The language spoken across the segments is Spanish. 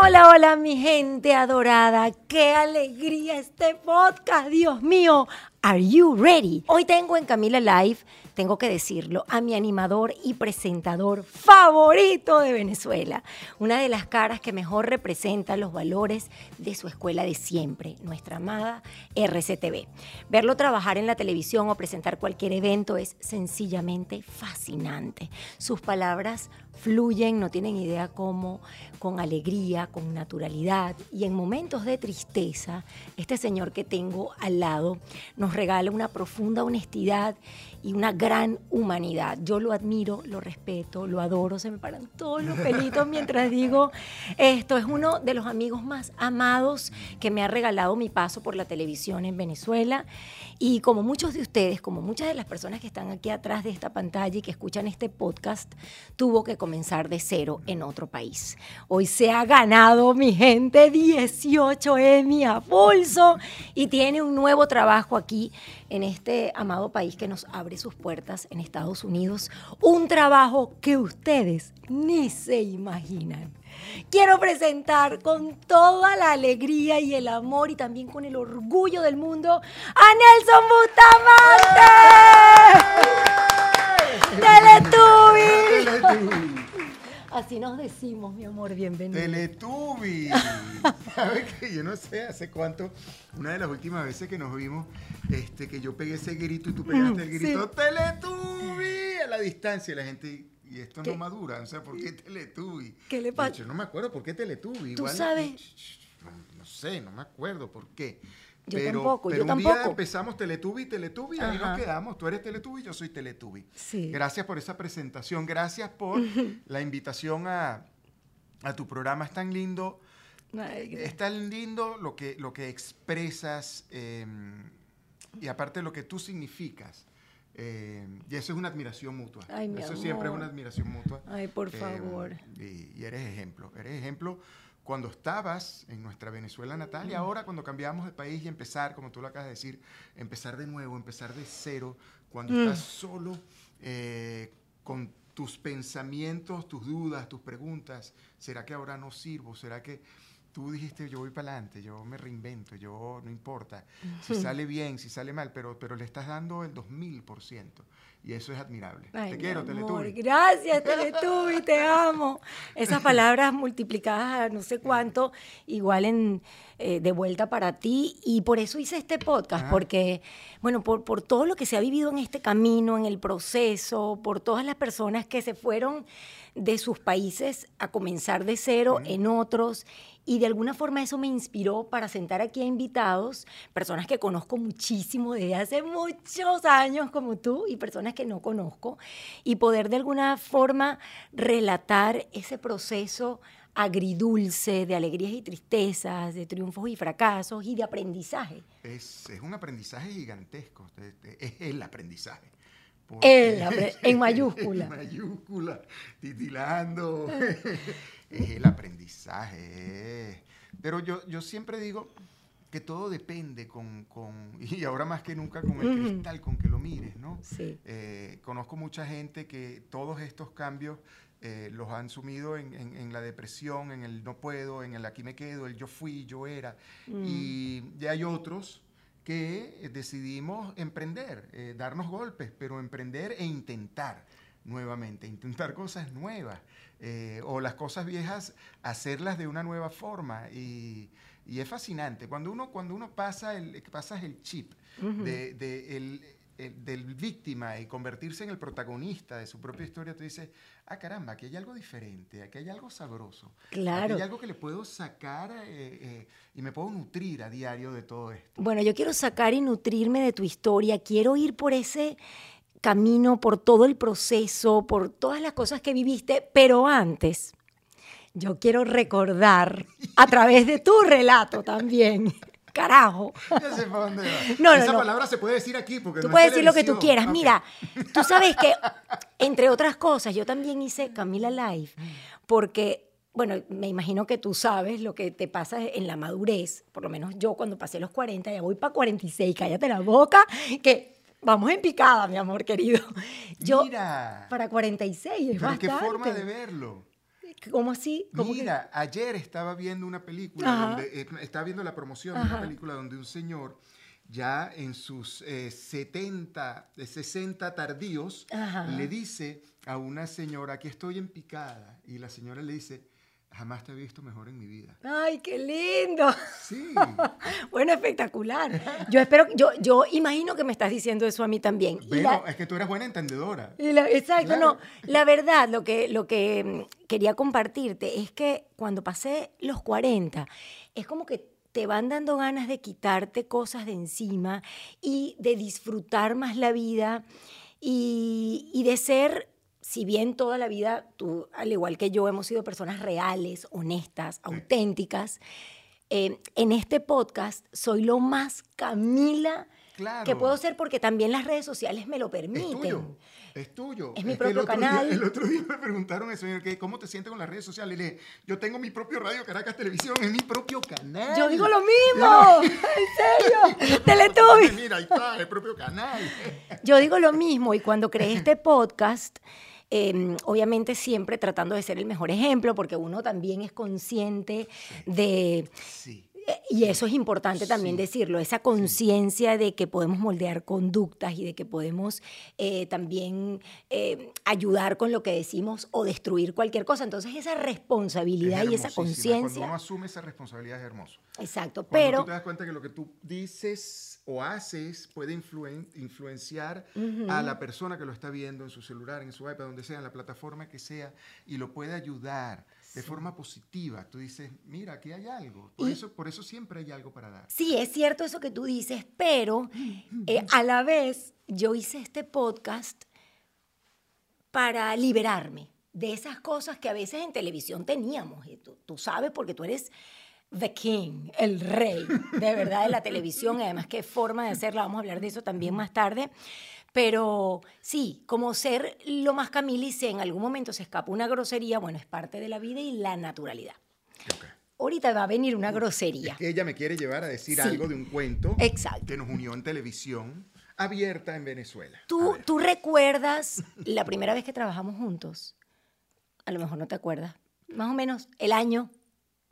Hola, hola mi gente adorada, qué alegría este podcast, Dios mío, are you ready? Hoy tengo en Camila Live tengo que decirlo, a mi animador y presentador favorito de Venezuela. Una de las caras que mejor representa los valores de su escuela de siempre, nuestra amada RCTV. Verlo trabajar en la televisión o presentar cualquier evento es sencillamente fascinante. Sus palabras fluyen, no tienen idea cómo, con alegría, con naturalidad. Y en momentos de tristeza, este señor que tengo al lado nos regala una profunda honestidad y una gran humanidad. Yo lo admiro, lo respeto, lo adoro, se me paran todos los pelitos mientras digo esto. Es uno de los amigos más amados que me ha regalado mi paso por la televisión en Venezuela. Y como muchos de ustedes, como muchas de las personas que están aquí atrás de esta pantalla y que escuchan este podcast, tuvo que comenzar de cero en otro país. Hoy se ha ganado, mi gente, 18 Emmy a pulso y tiene un nuevo trabajo aquí en este amado país que nos abre sus puertas en Estados Unidos. Un trabajo que ustedes ni se imaginan. Quiero presentar con toda la alegría y el amor y también con el orgullo del mundo a Nelson Bustamante. ¡Teletubby! Así nos decimos, mi amor, bienvenido. Teletubby. ¿Sabes que Yo no sé hace cuánto, una de las últimas veces que nos vimos, este, que yo pegué ese grito y tú pegaste el grito, ¡Teletubby! A la distancia, y la gente, y esto no madura, o sea, ¿por qué Teletubby? ¿Qué le pasa? Yo no me acuerdo por qué Teletubby. ¿Tú sabes? No, sé, no me acuerdo por qué. Yo tampoco, pero yo un tampoco. día empezamos Teletubby, Teletubby, ahí nos quedamos. Tú eres Teletubby, yo soy Teletubby. Sí. Gracias por esa presentación, gracias por la invitación a, a, tu programa. Es tan lindo, es tan lindo lo que, lo que expresas eh, y aparte lo que tú significas. Eh, y eso es una admiración mutua. Ay, eso amor. siempre es una admiración mutua. Ay, por Eh, favor. y, y eres ejemplo, eres ejemplo cuando estabas en nuestra Venezuela natal y ahora cuando cambiamos de país y empezar, como tú lo acabas de decir, empezar de nuevo, empezar de cero, cuando Mm. estás solo eh, con tus pensamientos, tus dudas, tus preguntas, ¿será que ahora no sirvo? ¿Será que tú dijiste yo voy para adelante, yo me reinvento, yo no importa si sale bien, si sale mal, pero, pero le estás dando el 2000% y eso es admirable. Ay, Te quiero, Teletubby. Gracias, Teletubby, te amo. Esas palabras multiplicadas a no sé cuánto, igual en, eh, de vuelta para ti. Y por eso hice este podcast, Ajá. porque, bueno, por, por todo lo que se ha vivido en este camino, en el proceso, por todas las personas que se fueron de sus países a comenzar de cero en otros. Y de alguna forma eso me inspiró para sentar aquí a invitados, personas que conozco muchísimo desde hace muchos años como tú y personas que no conozco y poder de alguna forma relatar ese proceso agridulce de alegrías y tristezas, de triunfos y fracasos y de aprendizaje. Es, es un aprendizaje gigantesco, es el aprendizaje. El, en mayúscula. en mayúscula, titilando. es el aprendizaje. Pero yo, yo siempre digo que todo depende con, con, y ahora más que nunca con el cristal con que lo mires, ¿no? Sí. Eh, conozco mucha gente que todos estos cambios eh, los han sumido en, en, la depresión, en el no puedo, en el aquí me quedo, el yo fui, yo era. Mm. Y, ya hay otros que decidimos emprender, eh, darnos golpes, pero emprender e intentar nuevamente, intentar cosas nuevas o las cosas viejas, hacerlas de una nueva forma. Y, y es fascinante. Cuando uno, cuando uno pasa el, pasas el chip de, el, del víctima y convertirse en el protagonista de su propia historia, tú dices, ah, caramba, aquí hay algo diferente, aquí hay algo sabroso. Claro. Aquí hay algo que le puedo sacar eh, eh, y me puedo nutrir a diario de todo esto. Bueno, yo quiero sacar y nutrirme de tu historia, quiero ir por ese camino, por todo el proceso, por todas las cosas que viviste, pero antes yo quiero recordar a través de tu relato también. Carajo. Ya sé para dónde va. No, Esa palabra se puede decir aquí porque Tú puedes decir lo que tú quieras. Mira, tú sabes que, entre otras cosas, yo también hice Camila Live porque, bueno, me imagino que tú sabes lo que te pasa en la madurez. Por lo menos yo cuando pasé los 40, ya voy para 46, cállate la boca, que vamos en picada, mi amor querido. Yo, Mira. Para 46 es bastante. qué forma de verlo. ¿Cómo así? Mira, ayer estaba viendo una película, donde, eh, estaba viendo la promoción de una película donde un señor ya en sus 70, eh, 60 tardíos, le dice a una señora, aquí estoy en picada, y la señora le dice, Jamás te he visto mejor en mi vida. ¡Ay, qué lindo! Sí. bueno, espectacular. Yo espero, yo, yo imagino que me estás diciendo eso a mí también. Pero es que tú eres buena entendedora. exacto, no. La verdad, lo que, lo que mm, quería compartirte es que cuando pasé los 40, es como que te van dando ganas de quitarte cosas de encima y de disfrutar más la vida y, y de ser si bien toda la vida tú, al igual que yo, hemos sido personas reales, honestas, auténticas, eh, en este podcast soy lo más Camila que puedo ser porque también las redes sociales me lo permiten. Es tuyo. Es tuyo. Es mi propio canal. el otro día me preguntaron eso, ¿cómo te sientes con las redes sociales? Y le dije, yo tengo mi propio Radio Caracas Televisión, es mi propio canal. Yo digo lo mismo. ¿En serio? Teletubbies. Mira, ahí está, el propio canal. yo digo lo mismo y cuando creé este podcast Em, obviamente siempre tratando de ser el mejor ejemplo, porque uno también es consciente de... Eh, y eso es importante también decirlo, esa conciencia de que podemos moldear conductas y de que podemos eh, también eh, ayudar con lo que decimos o destruir cualquier cosa. Entonces esa responsabilidad y esa conciencia... Cuando uno asume esa responsabilidad es hermoso. Exacto, Cuando pero... Tú te das cuenta que lo que tú dices o haces puede influenciar a la persona que lo está viendo en su celular, en su iPad, donde sea, en la plataforma que sea, y lo puede ayudar de forma positiva. Tú dices, mira, aquí hay algo. Por, eso, por eso siempre hay algo para dar. Sí, es cierto eso que tú dices, pero eh, a la vez yo hice este podcast para liberarme de esas cosas que a veces en televisión teníamos. tú sabes porque tú eres the king, el rey, de verdad, de la televisión. Además, qué forma de hacerla, vamos a hablar de eso también más tarde. Pero sí, como ser lo más Camila si en algún momento se escapa una grosería, bueno, es parte de la vida y la naturalidad. Ahorita va a venir una grosería. Es que ella me quiere llevar a decir algo de un cuento Exacto. que nos unió en televisión abierta en Venezuela. ¿Tú, ¿Tú recuerdas la primera vez que trabajamos juntos? A lo mejor no te acuerdas. Más o menos el año.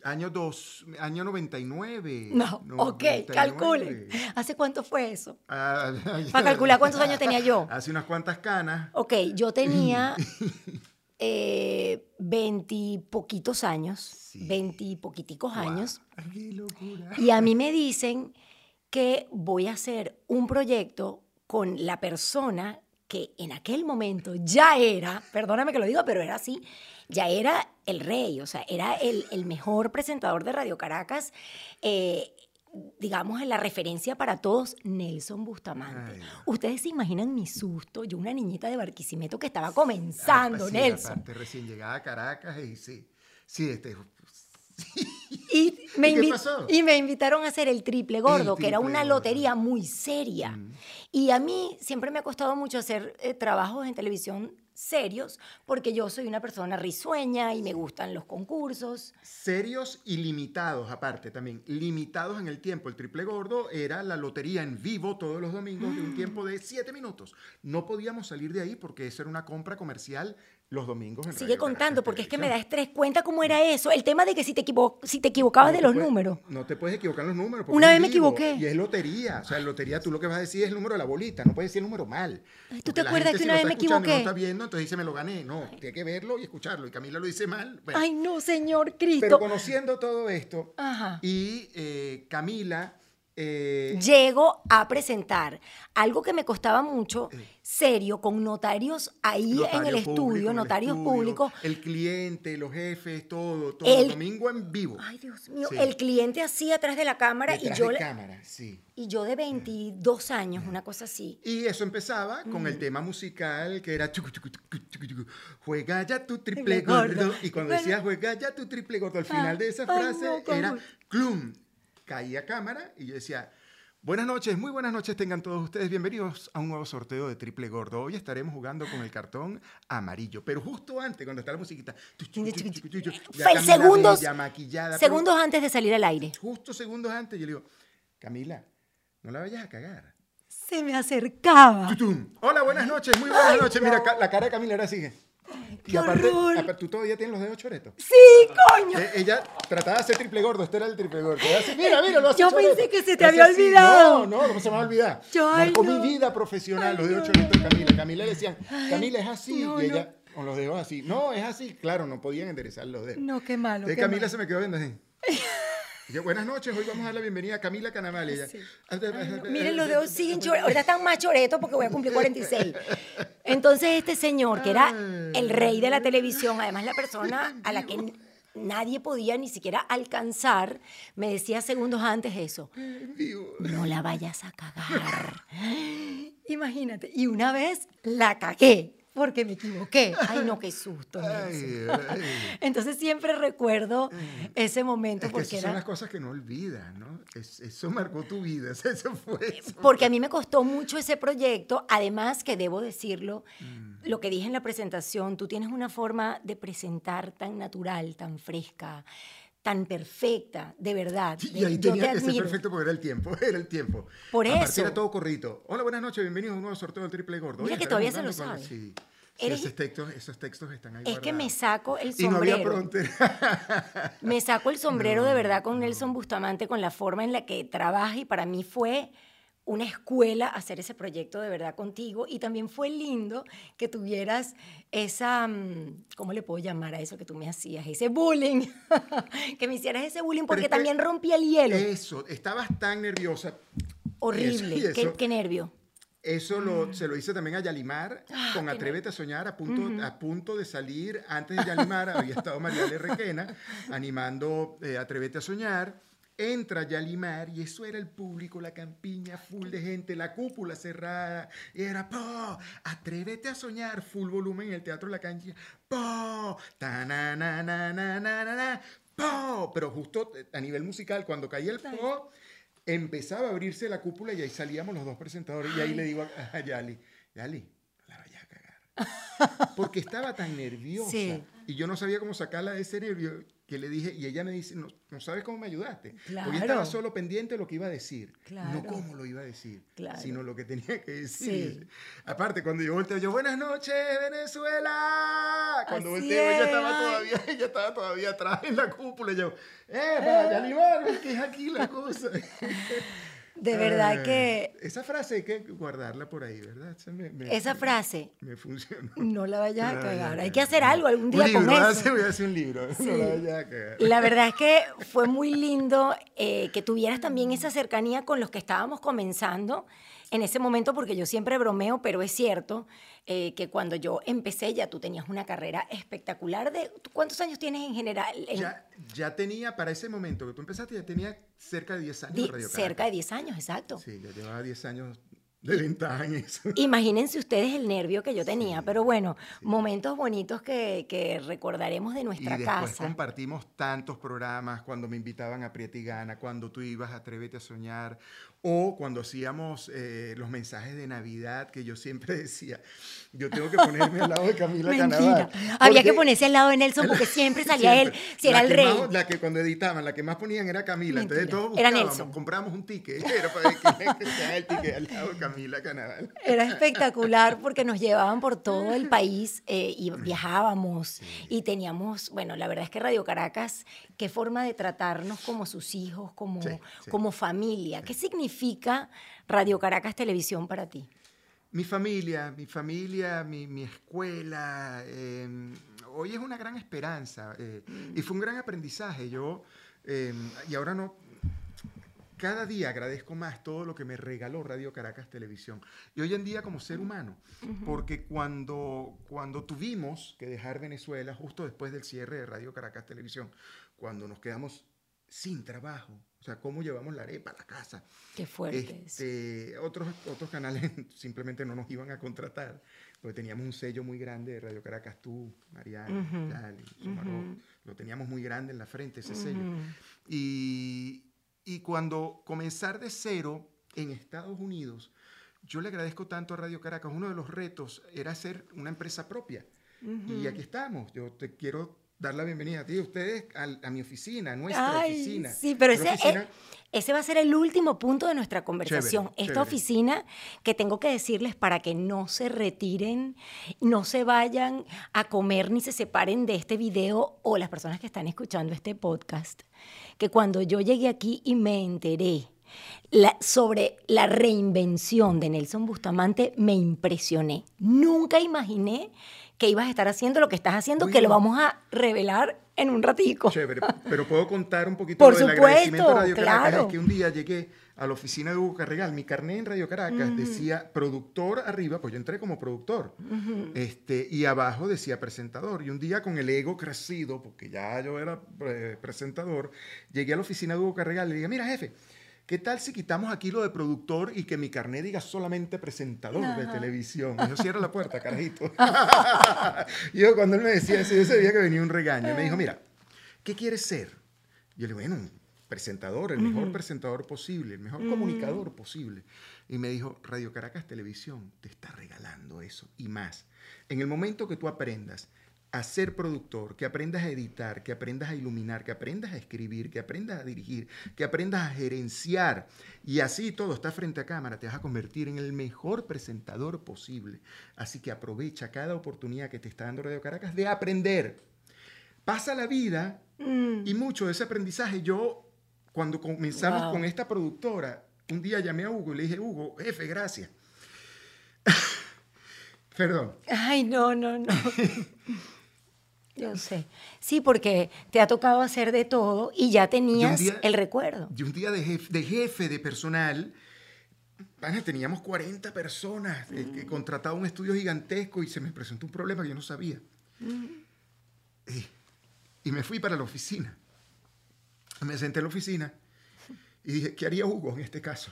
Año, dos, año 99. No, ok, calcule. ¿Hace cuánto fue eso? Ah, Para calcular cuántos años tenía yo. Hace unas cuantas canas. Ok, yo tenía eh, veintipoquitos años, veintipoquiticos años. Qué locura. Y a mí me dicen que voy a hacer un proyecto con la persona que en aquel momento ya era, perdóname que lo diga, pero era así, ya era el rey, o sea, era el, mejor presentador de Radio Caracas. Eh, digamos, en la referencia para todos, Nelson Bustamante. Ay. Ustedes se imaginan mi susto, yo una niñita de Barquisimeto que estaba comenzando, Ah, sí, Nelson. aparte, recién llegada a Caracas y sí. Sí, este. Y me, invitaron a hacer el triple gordo, que era una gordo. lotería muy seria. Y a mí siempre me ha costado mucho hacer eh, trabajos en televisión serios, porque yo soy una persona risueña y me gustan los concursos. Serios y limitados, aparte también. Limitados en el tiempo. El triple gordo era la lotería en vivo todos los domingos de un tiempo de siete minutos. No podíamos salir de ahí porque eso era una compra comercial los domingos en Sigue Radio contando, Caracas porque es que me da estrés. Cuenta cómo era eso. El tema de que si te, equivo- si te equivocabas de No los puedes- números. No te puedes equivocar en los números. Una vez me vivo equivoqué. Y es lotería. O sea, en lotería tú lo que vas a decir es el número de la bolita. No puedes decir el número mal. Ay, ¿tú te acuerdas gente, que una vez está me equivoqué? No está viendo, entonces dice me lo gané. No, tiene que verlo y escucharlo. Y Camila lo dice mal. Bueno, Ay, no, señor Cristo. pero conociendo todo esto Ajá. y eh, Camila... eh, Llego a presentar algo que me costaba mucho, serio, con notarios ahí en notario el público, estudio, en el notarios estudio, públicos. El cliente, los jefes, todo, todo. El- domingo en vivo. Ay, Dios mío, Sí. el cliente así atrás de la cámara y yo, de le- cámara, sí. y yo de 22 años, una cosa así. Y eso empezaba con Mm. el tema musical que era chucu, chucu, chucu, chucu, chucu, juega ya tu triple gordo. gordo. Y cuando Bueno. decía juega ya tu triple gordo, al final Ah, de esa ay, frase era clum. Caía cámara y yo decía, buenas noches, muy buenas noches tengan todos ustedes. Bienvenidos a un nuevo sorteo de triple gordo. Hoy estaremos jugando con el cartón amarillo. Pero justo antes, cuando está la musiquita, ya segundos, bella, maquillada. pero segundos antes de salir al aire. Justo segundos antes, yo le digo, Camila, no la vayas a cagar. Se me acercaba. Tutum. Hola, buenas noches, muy buenas noches. Mira, la cara de Camila ahora sigue. Y aparte, horror. aparte, tú todavía tienes los dedos choretos. Sí, coño. Eh, ella trataba de hacer triple gordo, este era el triple gordo. Así, mira, mira, lo hace Yo choreto. pensé que se te había olvidado. No, no, ¿cómo se me va a olvidar? Yo, ay, Marcó no. mi vida profesional, Ay, los dedos no, choretos de Camila. Camila le decían, Camila es así. no, y no. ella con los dedos así. No, es así. Claro, no podían enderezar los dedos. No, qué malo. Entonces qué Camila malo. se me quedó viendo así. Buenas noches, hoy vamos a dar la bienvenida a Camila Canamal. Y ella, Sí. "Ah, Miren, los dedos siguen choretos. Ahorita están más choretos porque voy a cumplir 46. Entonces, este señor, que era el rey de la televisión, además la persona a la que nadie podía ni siquiera alcanzar, me decía segundos antes eso. No la vayas a cagar. Imagínate. Y una vez la cagué porque me equivoqué. Ay, no, qué susto. Ay, ay. Entonces siempre recuerdo ese momento Es que porque esas son las cosas que no olvidas, ¿no? Es- eso marcó tu vida, eso fue eso. Porque a mí me costó mucho ese proyecto, además que debo decirlo, Mm. lo que dije en la presentación, tú tienes una forma de presentar tan natural, tan fresca, tan perfecta, de verdad. Y ahí yo tenía te que ser perfecto porque era el tiempo, era el tiempo. Por Aparte eso. era todo corrito. Hola, buenas noches, bienvenidos a un nuevo sorteo del triple gordo. Mira Oye, que todavía se lo sabe. Sí, sí, Eres- esos, textos, esos textos están ahí Es que me saco el Y no había sombrero. Me saco el sombrero de verdad con Nelson Bustamante, con la forma en la que trabaja y para mí fue una escuela hacer ese proyecto de verdad contigo y también fue lindo que tuvieras esa, mm, ¿cómo le puedo llamar a eso que tú me hacías? Ese bullying, que me hicieras ese bullying porque es que también rompía el hielo. Eso, estabas tan nerviosa. Horrible, eso qué, qué nervio. Eso lo, se lo hice también a Yalimar Ah, con Atrévete a Soñar, a punto, a punto de salir. Antes de Yalimar había estado María. Requena animando eh, Atrévete a Soñar. Entra Yalimar y eso era el público, la campiña full de gente, la cúpula cerrada. Y era, po, atrévete a soñar, full volumen en el Teatro La Cancha. Po, ta na na na na na na na, po. Pero justo eh, a nivel musical, cuando caía el po, empezaba a abrirse la cúpula y ahí salíamos los dos presentadores. Y ahí le digo a, a Yali, Yali, no la vayas a cagar. Porque estaba tan nerviosa. Sí. Y yo no sabía cómo sacarla de ese nervio que le dije, y ella me dice, no, no sabes cómo me ayudaste. Porque yo estaba Claro. solo pendiente de lo que iba a decir. Claro. No cómo lo iba a decir, Claro. sino lo que tenía que decir. Sí. Aparte, cuando yo volteo, yo, buenas noches, Venezuela. Cuando Así volteo, ella es, estaba, ay. todavía, ella estaba todavía atrás en la cúpula. Y yo, eh, para Yalimar, que es aquí la cosa. De verdad Ay, que Esa frase hay que guardarla por ahí, ¿verdad? Esa, me, me- esa frase, me funcionó. no la vayas a cagar. Hay que hacer algo algún Un día libro, con eso. hacer- voy a hacer un libro. Sí. No la vayas a cagar. La verdad es que fue muy lindo eh, que tuvieras también esa cercanía con los que estábamos comenzando en ese momento, porque yo siempre bromeo, pero es cierto eh, que cuando yo empecé ya tú tenías una carrera espectacular. De, ¿Cuántos años tienes en general? Ya, ya, tenía, para ese momento que tú empezaste, ya tenía cerca de 10 años. Radio cerca de 10 años, exacto. Sí, ya llevaba 10 años de eso. Imagínense ustedes el nervio que yo tenía, pero bueno, momentos bonitos que, que, recordaremos de nuestra y después compartimos tantos programas cuando me invitaban a Prietigana, cuando tú ibas a Atrévete a Soñar, o cuando hacíamos eh, los mensajes de Navidad, que yo siempre decía, yo tengo que ponerme al lado de Camila Mentira. Había que ponerse al lado de Nelson porque siempre salía él, si era el rey. la que cuando editaban, la que más ponían era Camila. Entonces todos era Nelson. comprábamos un ticket, era para que, que el ticket al lado de Camila Canaval. Era espectacular porque nos llevaban por todo el país eh, y viajábamos y teníamos, bueno, la verdad es que Radio Caracas, qué forma de tratarnos como sus hijos, como, como familia. ¿Qué significa? Radio Caracas Televisión para ti? Mi familia, mi familia, mi, escuela. Em, hoy es una gran esperanza eh, y fue un gran aprendizaje. Yo, em, y ahora no, cada día agradezco más todo lo que me regaló Radio Caracas Televisión. Y hoy en día como ser humano, porque cuando, cuando tuvimos que dejar Venezuela, justo después del cierre de Radio Caracas Televisión, cuando nos quedamos sin trabajo, o sea, cómo llevamos la arepa a la casa. Qué fuerte. Este, otros, otros canales simplemente no nos iban a contratar, porque teníamos un sello muy grande de Radio Caracas, tú, Mariana, lo teníamos muy grande en la frente, ese sello. Y, y cuando comenzar de cero en Estados Unidos, yo le agradezco tanto a Radio Caracas, uno de los retos era hacer una empresa propia. Y aquí estamos. Yo te quiero dar la bienvenida a ti, ustedes, a, mi oficina, a nuestra oficina. Sí, pero ese, eh, ese va a ser el último punto de nuestra conversación. Esta oficina que tengo que decirles para que no se retiren, no se vayan a comer ni se separen de este video o las personas que están escuchando este podcast, que cuando yo llegué aquí y me enteré sobre la reinvención de Nelson Bustamante, me impresioné. Nunca imaginé que ibas a estar haciendo lo que estás haciendo, que lo vamos a revelar en un ratico. Chévere, pero puedo contar un poquito Por del supuesto, agradecimiento a Radio Caracas. Es que un día llegué a la oficina de Hugo Carregal, mi carnet en Radio Caracas decía productor arriba, pues yo entré como productor, este, y abajo decía presentador. Y un día con el ego crecido, porque ya yo era eh, presentador, llegué a la oficina de Hugo Carregal y le dije, mira jefe, ¿Qué tal si quitamos aquí lo de productor y que mi carnet diga solamente presentador de televisión? Y yo cierro la puerta, carajito. yo cuando él me decía eso, yo sabía que venía un regaño. Y me dijo, mira, ¿qué quieres ser? Yo le digo, bueno, presentador, el mejor presentador posible, el mejor comunicador posible. Y me dijo, Radio Caracas Televisión te está regalando eso y más. En el momento que tú aprendas a ser productor, que aprendas a editar, que aprendas a iluminar, que aprendas a escribir, que aprendas a dirigir, que aprendas a gerenciar y así todo está frente a cámara, te vas a convertir en el mejor presentador posible. Así que aprovecha cada oportunidad que te está dando Radio Caracas de aprender. Pasa la vida mm. y mucho de ese aprendizaje yo cuando comenzamos con esta productora, un día llamé a Hugo y le dije, Hugo, jefe, gracias. Perdón. Ay, no, no, no. Yo sé. Sí, porque te ha tocado hacer de todo y ya tenías el recuerdo. Y un día de jefe de, personal, teníamos 40 personas, eh, que contrataba un estudio gigantesco y se me presentó un problema que yo no sabía. y, me fui para la oficina. Me senté en la oficina y dije, ¿qué haría Hugo en este caso?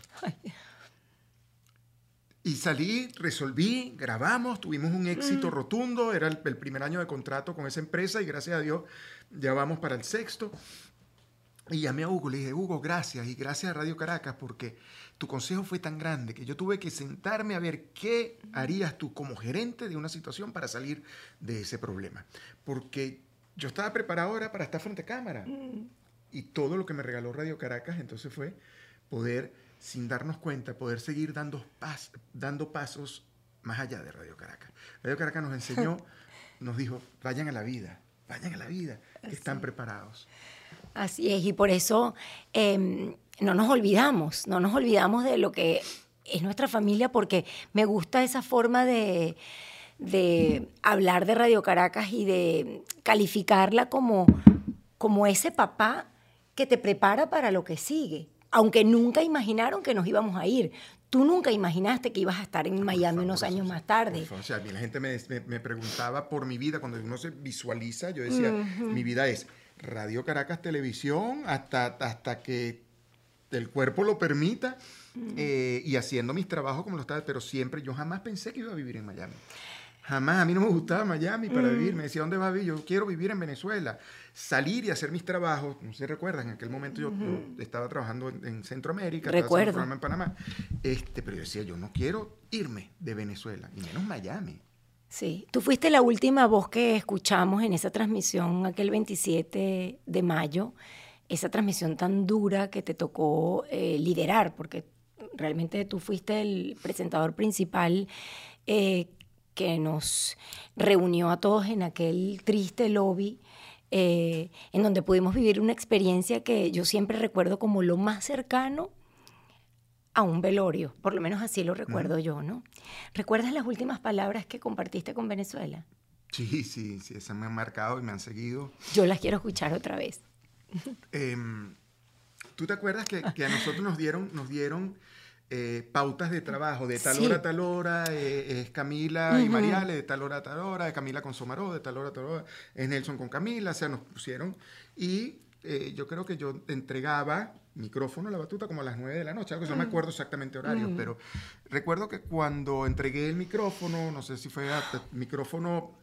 Y salí, resolví, grabamos, tuvimos un éxito mm. rotundo, era el, primer año de contrato con esa empresa y gracias a Dios ya vamos para el sexto. Y llamé a Hugo, le dije, Hugo, gracias y gracias a Radio Caracas porque tu consejo fue tan grande que yo tuve que sentarme a ver qué harías tú como gerente de una situación para salir de ese problema. Porque yo estaba preparado ahora para estar frente a cámara. Mm. Y todo lo que me regaló Radio Caracas entonces fue poder sin darnos cuenta, poder seguir dando, dando pasos más allá de Radio Caracas. Radio Caracas nos enseñó, nos dijo, vayan a la vida, vayan a la vida, que están preparados. Así es, y por eso em, no nos olvidamos, no nos olvidamos de lo que es nuestra familia, porque me gusta esa forma de, de hablar de Radio Caracas y de calificarla como, como ese papá que te prepara para lo que sigue aunque nunca imaginaron que nos íbamos a ir. tú nunca imaginaste que ibas a estar en Miami unos años más tarde. O sea, a mí la gente me, me- me preguntaba por mi vida, cuando uno se visualiza, yo decía, mi vida es Radio Caracas Televisión hasta, hasta que el cuerpo lo permita eh, y haciendo mis trabajos como lo estaba, pero siempre, yo jamás pensé que iba a vivir en Miami. Jamás, a mí no me gustaba Miami para vivir. Me decía, ¿dónde vas a vivir? Yo quiero vivir en Venezuela. Salir y hacer mis trabajos. No sé si recuerdan, en aquel momento yo, yo estaba trabajando en, en Centroamérica, estaba Recuerdo. programa en Panamá. Este, pero yo decía, yo no quiero irme de Venezuela, y menos Miami. Sí, tú fuiste la última voz que escuchamos en esa transmisión aquel 27 de mayo, esa transmisión tan dura que te tocó eh, liderar, porque realmente tú fuiste el presentador principal eh, que nos reunió a todos en aquel triste lobby. Eh, en donde pudimos vivir una experiencia que yo siempre recuerdo como lo más cercano a un velorio, por lo menos así lo recuerdo yo, ¿no? ¿Recuerdas las últimas palabras que compartiste con Venezuela? Sí, sí, sí, esas me han marcado y me han seguido. Yo las quiero escuchar otra vez. Em, ¿Tú te acuerdas que, que a nosotros nos dieron, nos dieron eh, pautas de trabajo? De tal Sí. hora a tal hora eh, es Camila y Mariale, de tal hora a tal hora, de Camila con Somaró, de tal hora a tal hora es Nelson con Camila, o sea, nos pusieron. Y eh, yo creo que yo entregaba micrófono a la batuta como a las 9 de la noche, algo que no me acuerdo exactamente horarios, pero recuerdo que cuando entregué el micrófono, no sé si fue a- micrófono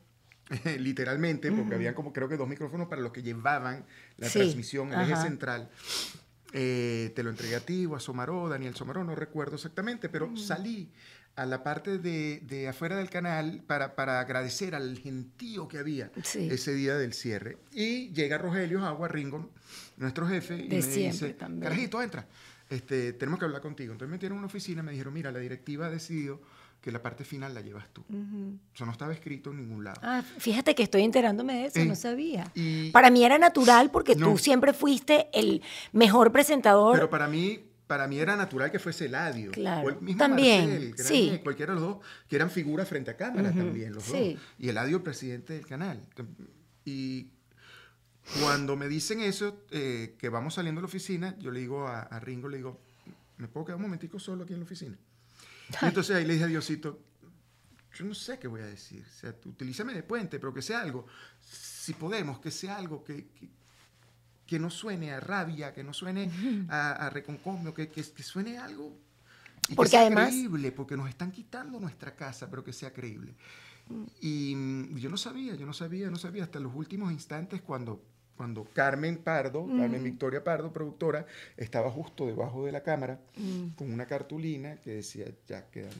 eh, literalmente, porque había como creo que dos micrófonos para los que llevaban la Sí, transmisión, el eje central. Eh, te lo entregué a ti o a Somaró, Daniel Somaró, no recuerdo exactamente, pero salí a la parte de, de afuera del canal para, para agradecer al gentío que había Sí. ese día del cierre. Y llega Rogelio Agua Ringo, nuestro jefe, y De me siempre dice, también. carajito, entra, este, tenemos que hablar contigo. Entonces me metieron a una oficina y me dijeron, mira, la directiva ha decidido que la parte final la llevas tú. Eso no estaba escrito en ningún lado. Ah, fíjate que estoy enterándome de eso, Eh, no sabía. y- Para mí era natural porque No. tú siempre fuiste el mejor presentador. Pero para mí, para mí era natural que fuese Eladio. Claro. O el mismo También, Marcel, que sí. cualquiera de los dos, que eran figuras frente a cámara también, los sí. dos. Y Eladio, el presidente del canal. Y cuando me dicen eso, eh, que vamos saliendo de la oficina, yo le digo a, a Ringo, le digo, ¿me puedo quedar un momentico solo aquí en la oficina? Y entonces ahí le dije a Diosito, yo no sé qué voy a decir. O sea, utilízame de puente, pero que sea algo, si podemos, que sea algo que, que, que no suene a rabia, que no suene a, a reconcomio, que, que, que suene algo y Porque que sea además- creíble, porque nos están quitando nuestra casa, pero que sea creíble. Y mm, yo no sabía, yo no sabía, no sabía hasta los últimos instantes cuando, cuando Carmen Pardo, Carmen Victoria Pardo, productora, estaba justo debajo de la cámara con una cartulina que decía, ya quedan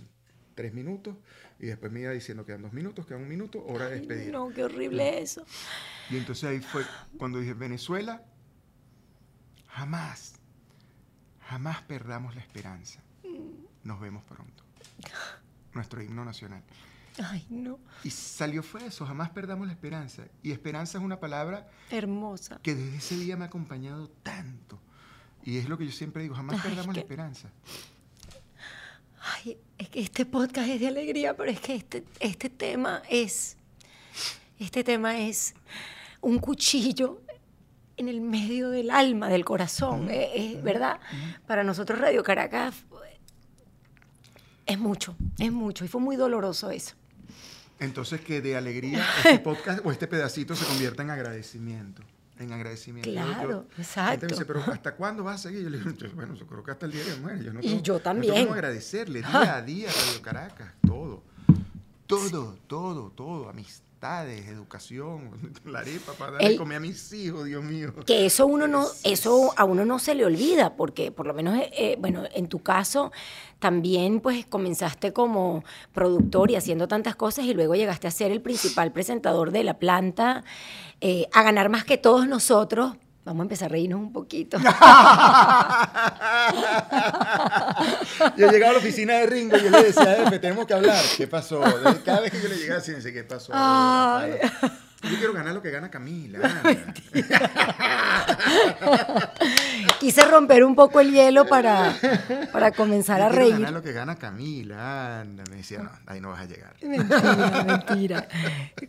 tres minutos, y después me iba diciendo, quedan dos minutos, quedan un minuto, hora de despedir. no, qué horrible eso. Y entonces ahí fue cuando dije, Venezuela, jamás, jamás perdamos la esperanza. Nos vemos pronto. Nuestro himno nacional. Ay, no. Y salió fue eso, jamás perdamos la esperanza. Y esperanza es una palabra Hermosa. que desde ese día me ha acompañado tanto. Y es lo que yo siempre digo, jamás Ay, perdamos la que- esperanza. Ay, es que este podcast es de alegría, pero es que este, este tema es. Este tema es un cuchillo en el medio del alma, del corazón. eh, eh, ¿Verdad? Para nosotros Radio Caracas es mucho, es mucho. Y fue muy doloroso eso. Entonces que de alegría este podcast o este pedacito se convierta en agradecimiento. En agradecimiento. Yo- yo- Claro, la gente exacto. me dice, pero ¿hasta cuándo vas a seguir? Yo le digo, "Yo, bueno, yo creo que hasta el día que muere. Yo no Y tengo- yo no también. tengo cómo agradecerle día a día Radio Caracas, todo. Todo, todo, todo. Educación, la arepa para darle El- comer a mis hijos, Dios mío. Que eso uno no, eso a uno no se le olvida, porque por lo menos, eh, eh, bueno, en tu caso también pues comenzaste como productor y haciendo tantas cosas y luego llegaste a ser el principal presentador de la planta, eh, a ganar más que todos nosotros. Vamos a empezar a reírnos un poquito. Yo llegaba a la oficina de Ringo y yo le decía, Efe, tenemos que hablar. ¿Qué pasó? Cada vez que yo le llegaba decía, ¿qué pasó? Ay. Yo quiero ganar lo que gana Camila. Quise romper un poco el hielo para, para comenzar Yo a quiero reír. ganar lo que gana Camila. Me decía, no, ahí no vas a llegar. Mentira, mentira.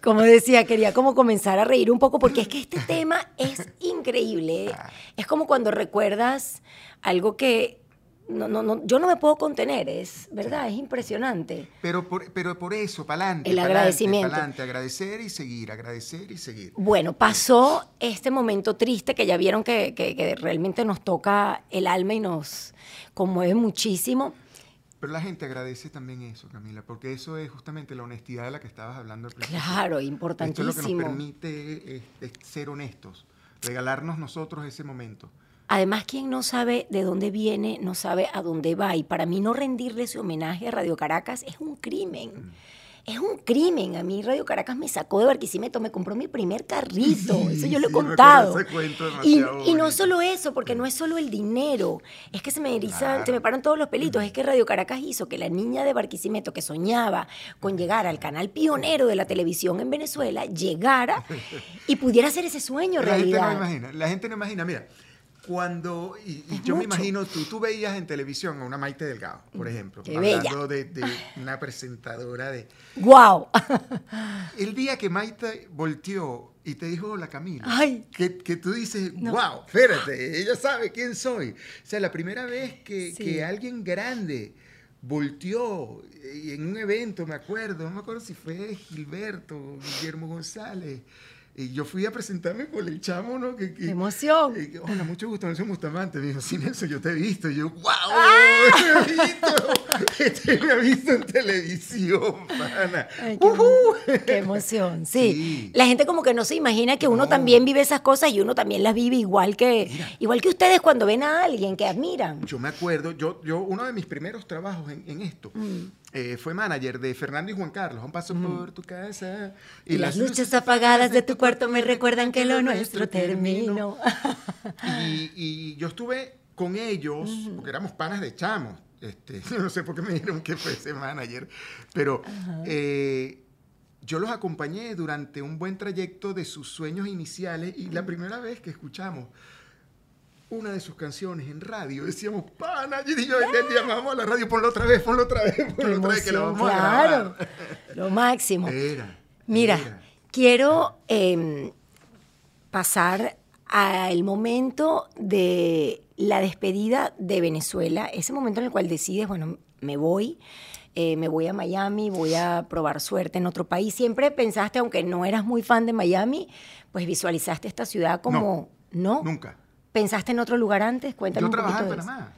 Como decía, quería como comenzar a reír un poco porque es que este tema es increíble. Es como cuando recuerdas algo que no, no, no, yo no me puedo contener, es verdad, es impresionante. Pero por, pero por eso, para adelante. El agradecimiento. Para adelante, agradecer y seguir, agradecer y seguir. Bueno, pasó este momento triste que ya vieron que, que- que realmente nos toca el alma y nos conmueve muchísimo. Pero la gente agradece también eso, Camila, porque eso es justamente la honestidad de la que estabas hablando al principio. Claro, Esto es lo que importantísimo. nos permite eh, eh, ser honestos, regalarnos nosotros ese momento. Además, quien no sabe de dónde viene, no sabe a dónde va. Y para mí no rendirle ese homenaje a Radio Caracas es un crimen. Es un crimen. A mí Radio Caracas me sacó de Barquisimeto, me compró mi primer carrito. Eso yo lo he Sí, contado. Y, no solo eso, porque no es solo el dinero. Es que se me erizan, Claro. se me paran todos los pelitos. Es que Radio Caracas hizo que la niña de Barquisimeto que soñaba con llegar al canal pionero de la televisión en Venezuela llegara y pudiera hacer ese sueño La gente realidad. no imagina, la gente no imagina, mira, cuando, y, y yo me mucho. imagino, tú, tú veías en televisión a una Maite Delgado, por ejemplo, Qué hablando de, de una presentadora de... ¡Guau! El día que Maite volteó y te dijo, hola Camila, Ay. que, que tú dices, No. wow, espérate, ella sabe quién soy. O sea, la primera vez que, Sí. que alguien grande volteó y en un evento, me acuerdo, no me acuerdo si fue Gilberto, Guillermo González, y yo fui a presentarme con el chamo, ¿no? Que, que- ¡Qué emoción! eh, Hola, mucho gusto, Nelson Bustamante. Me dijo, sí, Nelson, yo te he visto. Y yo, wow, ¡Ah! me ha visto. Este me ha visto en televisión, pana. Ay, qué, emoción, sí. Sí. La gente como que no se imagina que uno No. también vive esas cosas y uno también las vive igual que, Mira. igual que ustedes cuando ven a alguien que admiran. Yo me acuerdo, yo, yo uno de mis primeros trabajos en, en esto Mm. Eh, fue manager de Fernando y Juan Carlos. Un paso por tu casa. Y, las luces apagadas de tu cuarto me recuerdan que lo nuestro terminó. Y, y yo estuve con ellos, porque éramos panas de chamos. Este, no sé por qué me dijeron que fuese manager, pero eh, yo los acompañé durante un buen trayecto de sus sueños iniciales y la primera vez que escuchamos una de sus canciones en radio, decíamos, pana, y yo le llamamos a la radio, ponlo otra vez, ponlo otra vez, ponlo otra vez, que la vamos a claro. grabar. Lo máximo. Era, Mira, era. quiero em, pasar al momento de la despedida de Venezuela, ese momento en el cual decides, bueno, me voy, eh, me voy a Miami, voy a probar suerte en otro país. Siempre pensaste, aunque no eras muy fan de Miami, pues visualizaste esta ciudad como... No. Nunca. ¿Pensaste en otro lugar antes? Cuéntame Yo un trabajaba en. Panamá.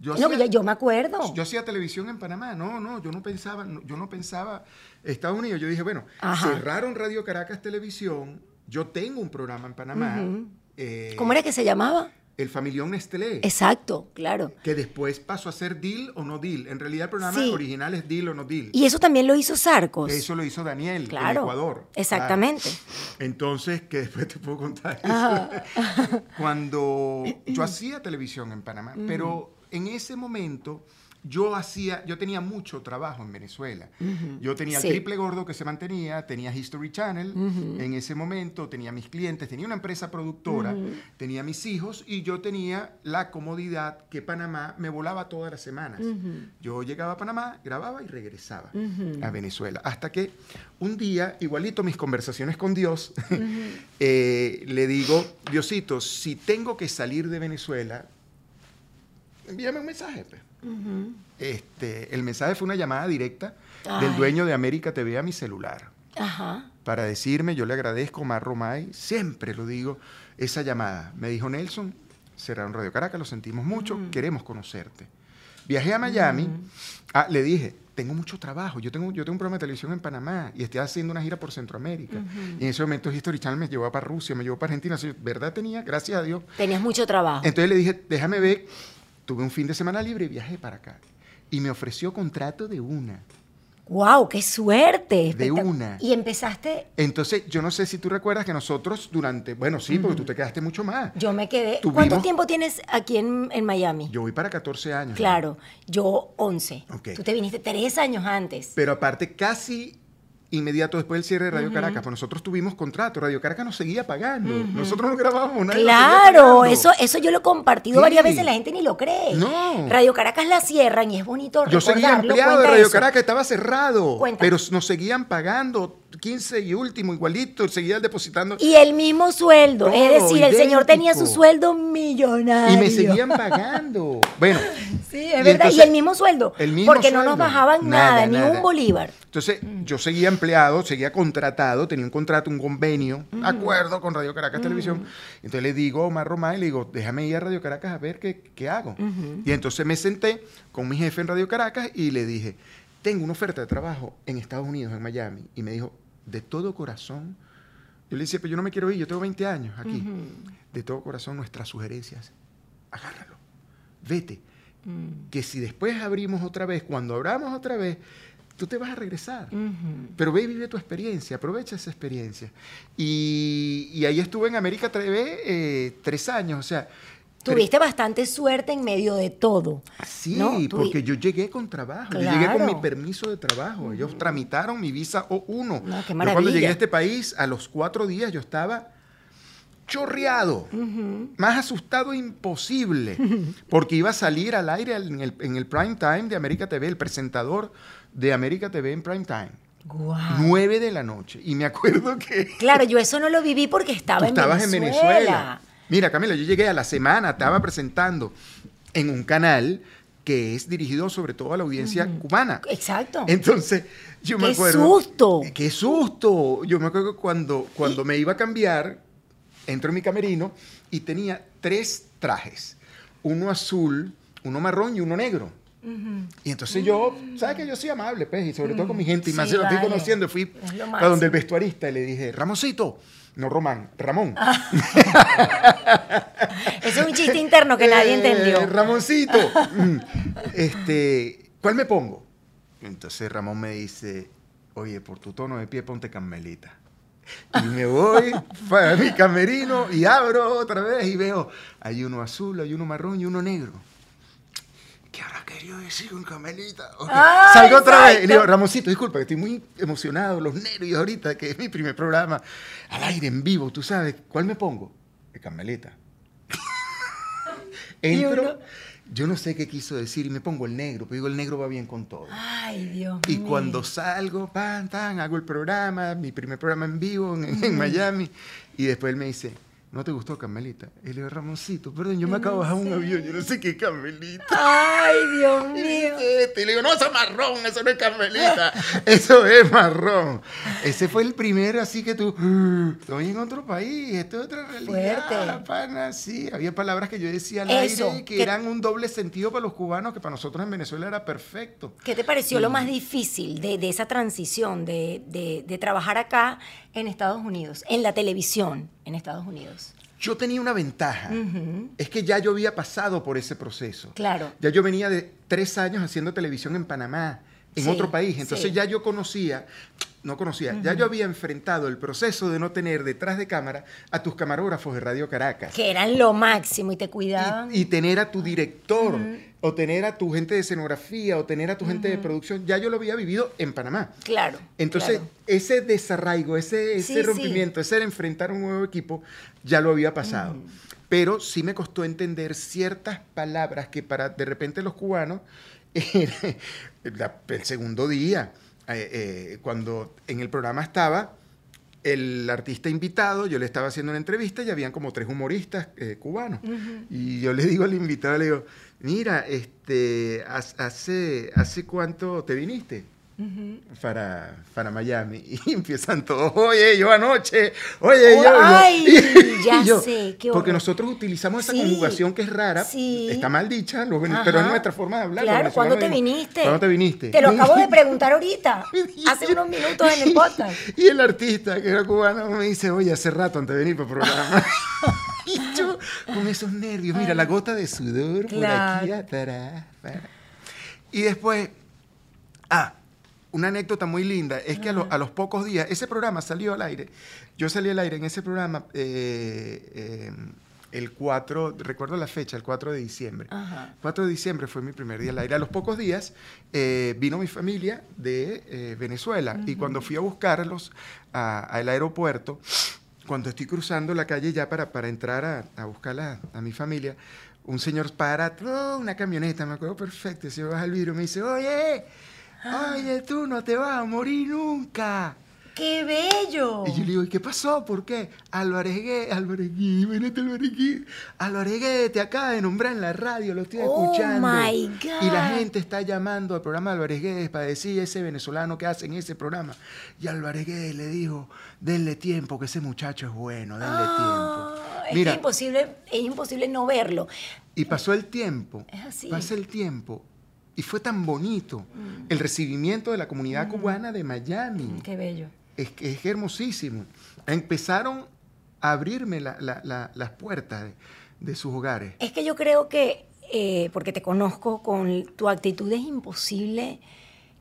Yo No, hacía- yo, me acuerdo. Yo hacía televisión en Panamá, no, no, yo no pensaba, no, yo no pensaba Estados Unidos. Yo dije, bueno, Ajá. cerraron Radio Caracas Televisión, yo tengo un programa en Panamá, eh, ¿Cómo era que se llamaba? El Familión Nestlé, Exacto, claro. que después pasó a ser Deal o No Deal. En realidad el programa Sí. original es Deal o No Deal. Y eso también lo hizo Sarcos. Eso lo hizo Daniel en Claro, Ecuador. exactamente. Claro. Entonces, que después te puedo contar eso. Cuando yo hacía televisión en Panamá, pero en ese momento yo hacía, yo tenía mucho trabajo en Venezuela. Yo tenía Sí. el triple gordo que se mantenía, tenía History Channel en ese momento, tenía mis clientes, tenía una empresa productora, tenía mis hijos y yo tenía la comodidad que Panamá me volaba todas las semanas. Yo llegaba a Panamá, grababa y regresaba a Venezuela. Hasta que un día, igualito mis conversaciones con Dios, eh, le digo, Diosito, si tengo que salir de Venezuela, envíame un mensaje. pues". Este, el mensaje fue una llamada directa del dueño de América TV a mi celular Ajá. para decirme, yo le agradezco Mar Romay, siempre lo digo, esa llamada. Me dijo Nelson, cerraron Radio Caracas, lo sentimos mucho, queremos conocerte. Viajé a Miami, ah, le dije, tengo mucho trabajo, yo tengo, yo tengo un programa de televisión en Panamá y estoy haciendo una gira por Centroamérica. Y en ese momento History Channel me llevó para Rusia, me llevó para Argentina, así, ¿verdad tenía? Gracias a Dios. Tenías mucho trabajo. Entonces le dije, déjame ver, tuve un fin de semana libre y viajé para acá. Y me ofreció contrato de una. ¡Wow! ¡Qué suerte! De una. Y empezaste, Entonces, yo no sé si tú recuerdas que nosotros durante, bueno, sí, porque tú te quedaste mucho más. yo me quedé. Tuvimos- ¿Cuánto tiempo tienes aquí en, en Miami? Yo voy para 14 años. ¿no? Claro, yo 11. Ok. Tú te viniste tres años antes. Pero aparte, casi inmediato después del cierre de Radio Caracas, pues nosotros tuvimos contrato, Radio Caracas nos seguía pagando. Nosotros no grabábamos nada. Claro, eso, eso yo lo he compartido Sí. varias veces, la gente ni lo cree. No. Radio Caracas la cierran y es bonito Yo seguía empleado de Radio eso. Caracas, estaba cerrado. Cuenta. Pero nos seguían pagando 15 y último, igualito, seguían depositando. Y el mismo sueldo, es decir, el señor tenía su sueldo millonario. Y me seguían pagando. Bueno, Sí. Sí, es verdad. y el mismo sueldo. El mismo porque no nos bajaban nada, ni un bolívar. Entonces, yo seguía empleado, seguía contratado, tenía un contrato, un convenio, acuerdo con Radio Caracas Televisión. Entonces le digo a Omar Román y le digo, déjame ir a Radio Caracas a ver qué, qué hago. Y entonces me senté con mi jefe en Radio Caracas y le dije, tengo una oferta de trabajo en Estados Unidos, en Miami. Y me dijo, de todo corazón, yo le decía, pero yo no me quiero ir, yo tengo 20 años aquí. De todo corazón, nuestras sugerencias, agárralo, vete. Mm. Que si después abrimos otra vez, cuando abramos otra vez, tú te vas a regresar. Pero ve y vive tu experiencia, aprovecha esa experiencia. Y, ahí estuve en América TV eh, tres años, o sea, Tuviste bastante suerte en medio de todo. Sí, porque yo llegué con trabajo, yo llegué con mi permiso de trabajo. Ellos tramitaron mi visa O1. No, qué yo cuando llegué a este país, a los cuatro días yo estaba chorreado, más asustado imposible, porque iba a salir al aire en el, en el, prime time de América TV, el presentador de América TV en prime time. Nueve de la noche. Y me acuerdo que... Claro, yo eso no lo viví porque estaba en Venezuela. en Venezuela. Mira, Camila, yo llegué a la semana, estaba presentando en un canal que es dirigido sobre todo a la audiencia cubana. Exacto. Entonces, yo me acuerdo. ¡Qué susto! ¡Qué susto! Yo me acuerdo que cuando, cuando me iba a cambiar, entro en mi camerino y tenía tres trajes: uno azul, uno marrón y uno negro. Y entonces yo, ¿sabes que Yo soy amable, pues, y sobre todo con mi gente, y más se lo estoy conociendo. Fui a donde el vestuarista y le dije, Ramoncito, no Román, Ramón. Ese es un chiste interno que nadie eh, entendió. Ramoncito, mm, este, ¿cuál me pongo? Entonces Ramón me dice, oye, por tu tono de pie ponte camelita. Y me voy a mi camerino y abro otra vez y veo, hay uno azul, hay uno marrón y uno negro. ¿Qué habrá querido decir con Camelita? Salgo otra vez y le digo, Ramoncito, disculpa, que estoy muy emocionado, los nervios ahorita, que es mi primer programa al aire, en vivo, tú sabes, ¿cuál me pongo? De Camelita. Entro, yo no sé qué quiso decir y me pongo el negro, pero digo, el negro va bien con todo. Ay, Dios Y cuando salgo, pan, tan, hago el programa, mi primer programa en vivo en Miami, y después él me dice, ¿No te gustó Carmelita? Y le digo, Ramoncito, perdón, yo me acabo de bajar un avión, yo no sé qué es Carmelita. Ay, Dios mío. Y, le digo, no, eso es marrón, eso no es Carmelita, eso es marrón. Ese fue el primero, así que tú, estoy en otro país, esto es otra realidad. Fuerte. Pana, sí, había palabras que yo decía al aire que, eran un doble sentido para los cubanos, que para nosotros en Venezuela era perfecto. ¿Qué te pareció lo más difícil de, esa transición, de, de trabajar acá en Estados Unidos, en la televisión en Estados Unidos? Yo tenía una ventaja, es que ya yo había pasado por ese proceso. Claro. Ya yo venía de tres años haciendo televisión en Panamá, en otro país, entonces ya yo conocía, no conocía, ya yo había enfrentado el proceso de no tener detrás de cámara a tus camarógrafos de Radio Caracas. Que eran lo máximo y te cuidaban. Y, tener a tu director o tener a tu gente de escenografía, o tener a tu gente de producción, ya yo lo había vivido en Panamá. Claro. Entonces, ese desarraigo, ese, ese rompimiento, ese enfrentar un nuevo equipo, ya lo había pasado. Pero sí me costó entender ciertas palabras que para de repente los cubanos, el segundo día, eh, eh, cuando en el programa estaba el artista invitado, yo le estaba haciendo una entrevista y habían como tres humoristas eh, cubanos. Y yo le digo al invitado, le digo, mira, este, hace, ¿hace cuánto te viniste? Para, para Miami. Y empiezan todos, oye, yo anoche, oye, yo, Ay, ya sé, qué Porque nosotros utilizamos esa conjugación que es rara, está mal dicha, pero es nuestra forma de hablar. Claro, ¿cuándo te viniste? ¿Cuándo te viniste? Te lo acabo de preguntar ahorita, hace unos minutos en el podcast. Y el artista, que era cubano, me dice, oye, hace rato antes de venir para el programa. y yo, con esos nervios, mira, la gota de sudor por aquí, atrás. Y después, ah, una anécdota muy linda es que a, los pocos días, ese programa salió al aire. Yo salí al aire en ese programa eh, eh, el 4, recuerdo la fecha, el 4 de diciembre. El 4 de diciembre fue mi primer día al aire. A los pocos días eh, vino mi familia de Venezuela y cuando fui a buscarlos al aeropuerto, cuando estoy cruzando la calle ya para, para entrar a, a buscar a, mi familia, un señor para, oh, una camioneta, me acuerdo perfecto, se baja el vidrio y me dice, oye, Oye, tú no te vas a morir nunca. ¡Qué bello! Y yo le digo, ¿y qué pasó? ¿Por qué? Álvarez Guedes, Álvarez Guedes, imagínate Álvarez Guedes. Álvarez Guedes te acaba de nombrar en la radio, lo estoy Oh, escuchando. my God. Y la gente está llamando al programa de Álvarez Guedes para decir ese venezolano que hace en ese programa. Y Álvarez Guedes le dijo, denle tiempo, que ese muchacho es bueno, denle Ah, tiempo. es, Mira, que imposible, es imposible no verlo. y pasó el tiempo, Es así. pasa el tiempo, y fue tan bonito el recibimiento de la comunidad cubana de Miami. Qué bello. Es, que es hermosísimo. Empezaron a abrirme la- la- la- las puertas de, de sus hogares. Es que yo creo que, eh, porque te conozco, con tu actitud es imposible,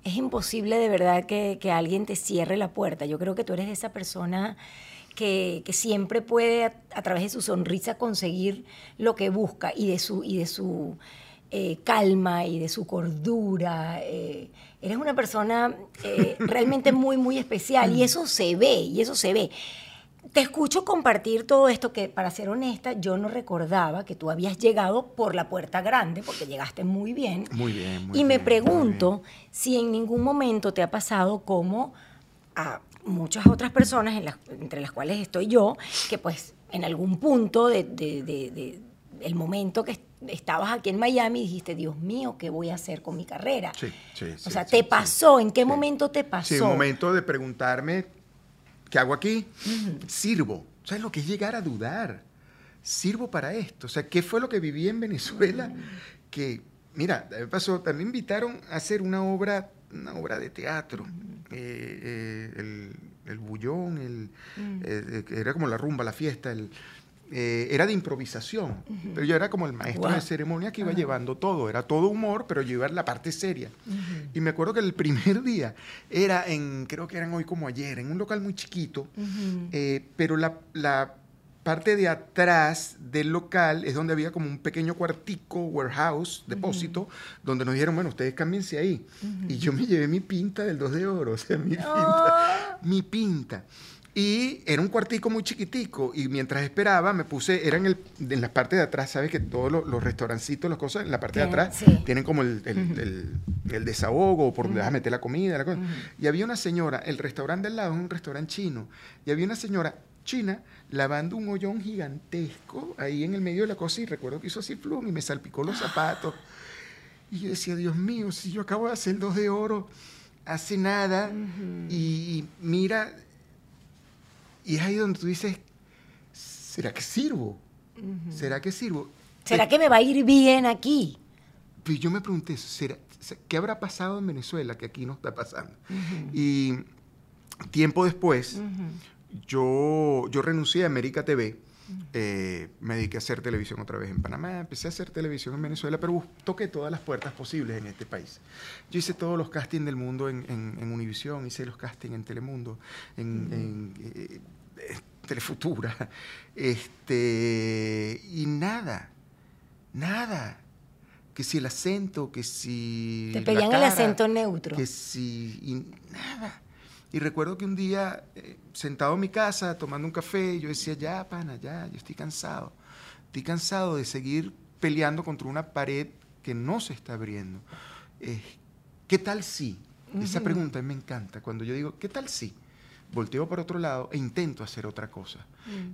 es imposible de verdad que, que alguien te cierre la puerta. Yo creo que tú eres esa persona que, que siempre puede, a, a través de su sonrisa, conseguir lo que busca y de su, y de su eh, calma y de su cordura. eh, eres una persona eh, realmente muy, muy especial y eso se ve, y eso se ve. Te escucho compartir todo esto que, para ser honesta, yo no recordaba que tú habías llegado por la puerta grande, porque llegaste muy bien. Muy bien, muy y me bien, pregunto si en ningún momento te ha pasado como a muchas otras personas, en las- entre las cuales estoy yo, que pues en algún punto de, de- de- de- del momento que estabas aquí en Miami dijiste, Dios mío, ¿qué voy a hacer con mi carrera? Sí, sí, o sea, sí, ¿te sí. pasó? ¿En qué momento te pasó? Sí, un momento de preguntarme, ¿qué hago aquí? Sirvo. ¿Sabes lo que es llegar a dudar? Sirvo para esto. O sea, ¿qué fue lo que viví en Venezuela? Que, mira, me pasó, también me invitaron a hacer una obra, una obra de teatro. Eh, eh, el, el bullón, el, eh, eh, era como la rumba, la fiesta, el, eh, era de improvisación. Pero yo era como el maestro de ceremonia que iba llevando todo. Era todo humor, pero yo iba en la parte seria. Y me acuerdo que el primer día era en, creo que eran hoy como ayer, en un local muy chiquito, eh, pero la, la parte de atrás del local es donde había como un pequeño cuartico, warehouse, depósito, donde nos dijeron, bueno, ustedes cámbiense ahí. Y yo me llevé mi pinta del 2 de oro, o sea, mi pinta. Mi pinta. Y era un cuartico muy chiquitico y mientras esperaba me puse, era en, el, en la parte de atrás, ¿sabes? Que todos los, los restaurancitos, las cosas, en la parte de atrás sí. tienen como el, el- el- el desahogo por donde vas a meter la comida. La cosa. Y había una señora, el restaurante del lado es un restaurante chino, y había una señora china lavando un hoyón gigantesco ahí en el medio de la cosa y recuerdo que hizo así plum y me salpicó los zapatos. Y yo decía, Dios mío, si yo acabo de hacer dos de oro hace nada y mira, y es ahí donde tú dices, ¿será que sirvo? ¿Será que sirvo? ¿Será que me va a ir bien aquí? Pues yo me pregunté, ¿será, ¿qué habrá pasado en Venezuela que aquí no está pasando? Y tiempo después, yo, yo renuncié a América TV, eh, me dediqué a hacer televisión otra vez en Panamá, empecé a hacer televisión en Venezuela, pero toqué todas las puertas posibles en este país. Yo hice todos los castings del mundo en, en, en Univisión, hice los castings en Telemundo, en, en, eh, eh, Telefutura, este, y nada, nada. Que si el acento, que si... Te pedían el acento neutro. Que si... y nada. Y recuerdo que un día, eh, sentado en mi casa, tomando un café, yo decía, ya, pana, ya, yo estoy cansado. Estoy cansado de seguir peleando contra una pared que no se está abriendo. Eh, ¿Qué tal si? Esa pregunta me encanta. Cuando yo digo, ¿qué tal si? Volteo para otro lado e intento hacer otra cosa.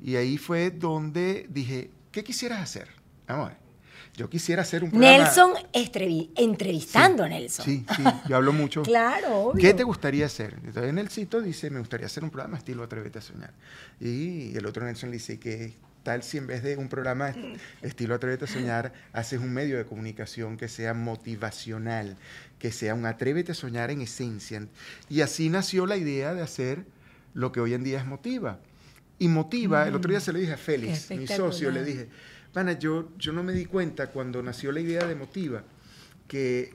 Y ahí fue donde dije, ¿qué quisieras hacer? Vamos a ver. Yo quisiera hacer un programa... Nelson entrevistando Sí, a Nelson. Sí, sí, yo hablo mucho. Claro, obvio. ¿Qué te gustaría hacer? Entonces en el sitio dice, me gustaría hacer un programa estilo Atrévete a Soñar. Y el otro Nelson le dice que tal si en vez de un programa est- estilo Atrévete a Soñar, haces un medio de comunicación que sea motivacional, que sea un Atrévete a Soñar en esencia. Y así nació la idea de hacer lo que hoy en día es Motiva. Y Motiva, el otro día se lo dije a Félix, mi socio, le dije, pana, yo, yo no me di cuenta cuando nació la idea de Motiva que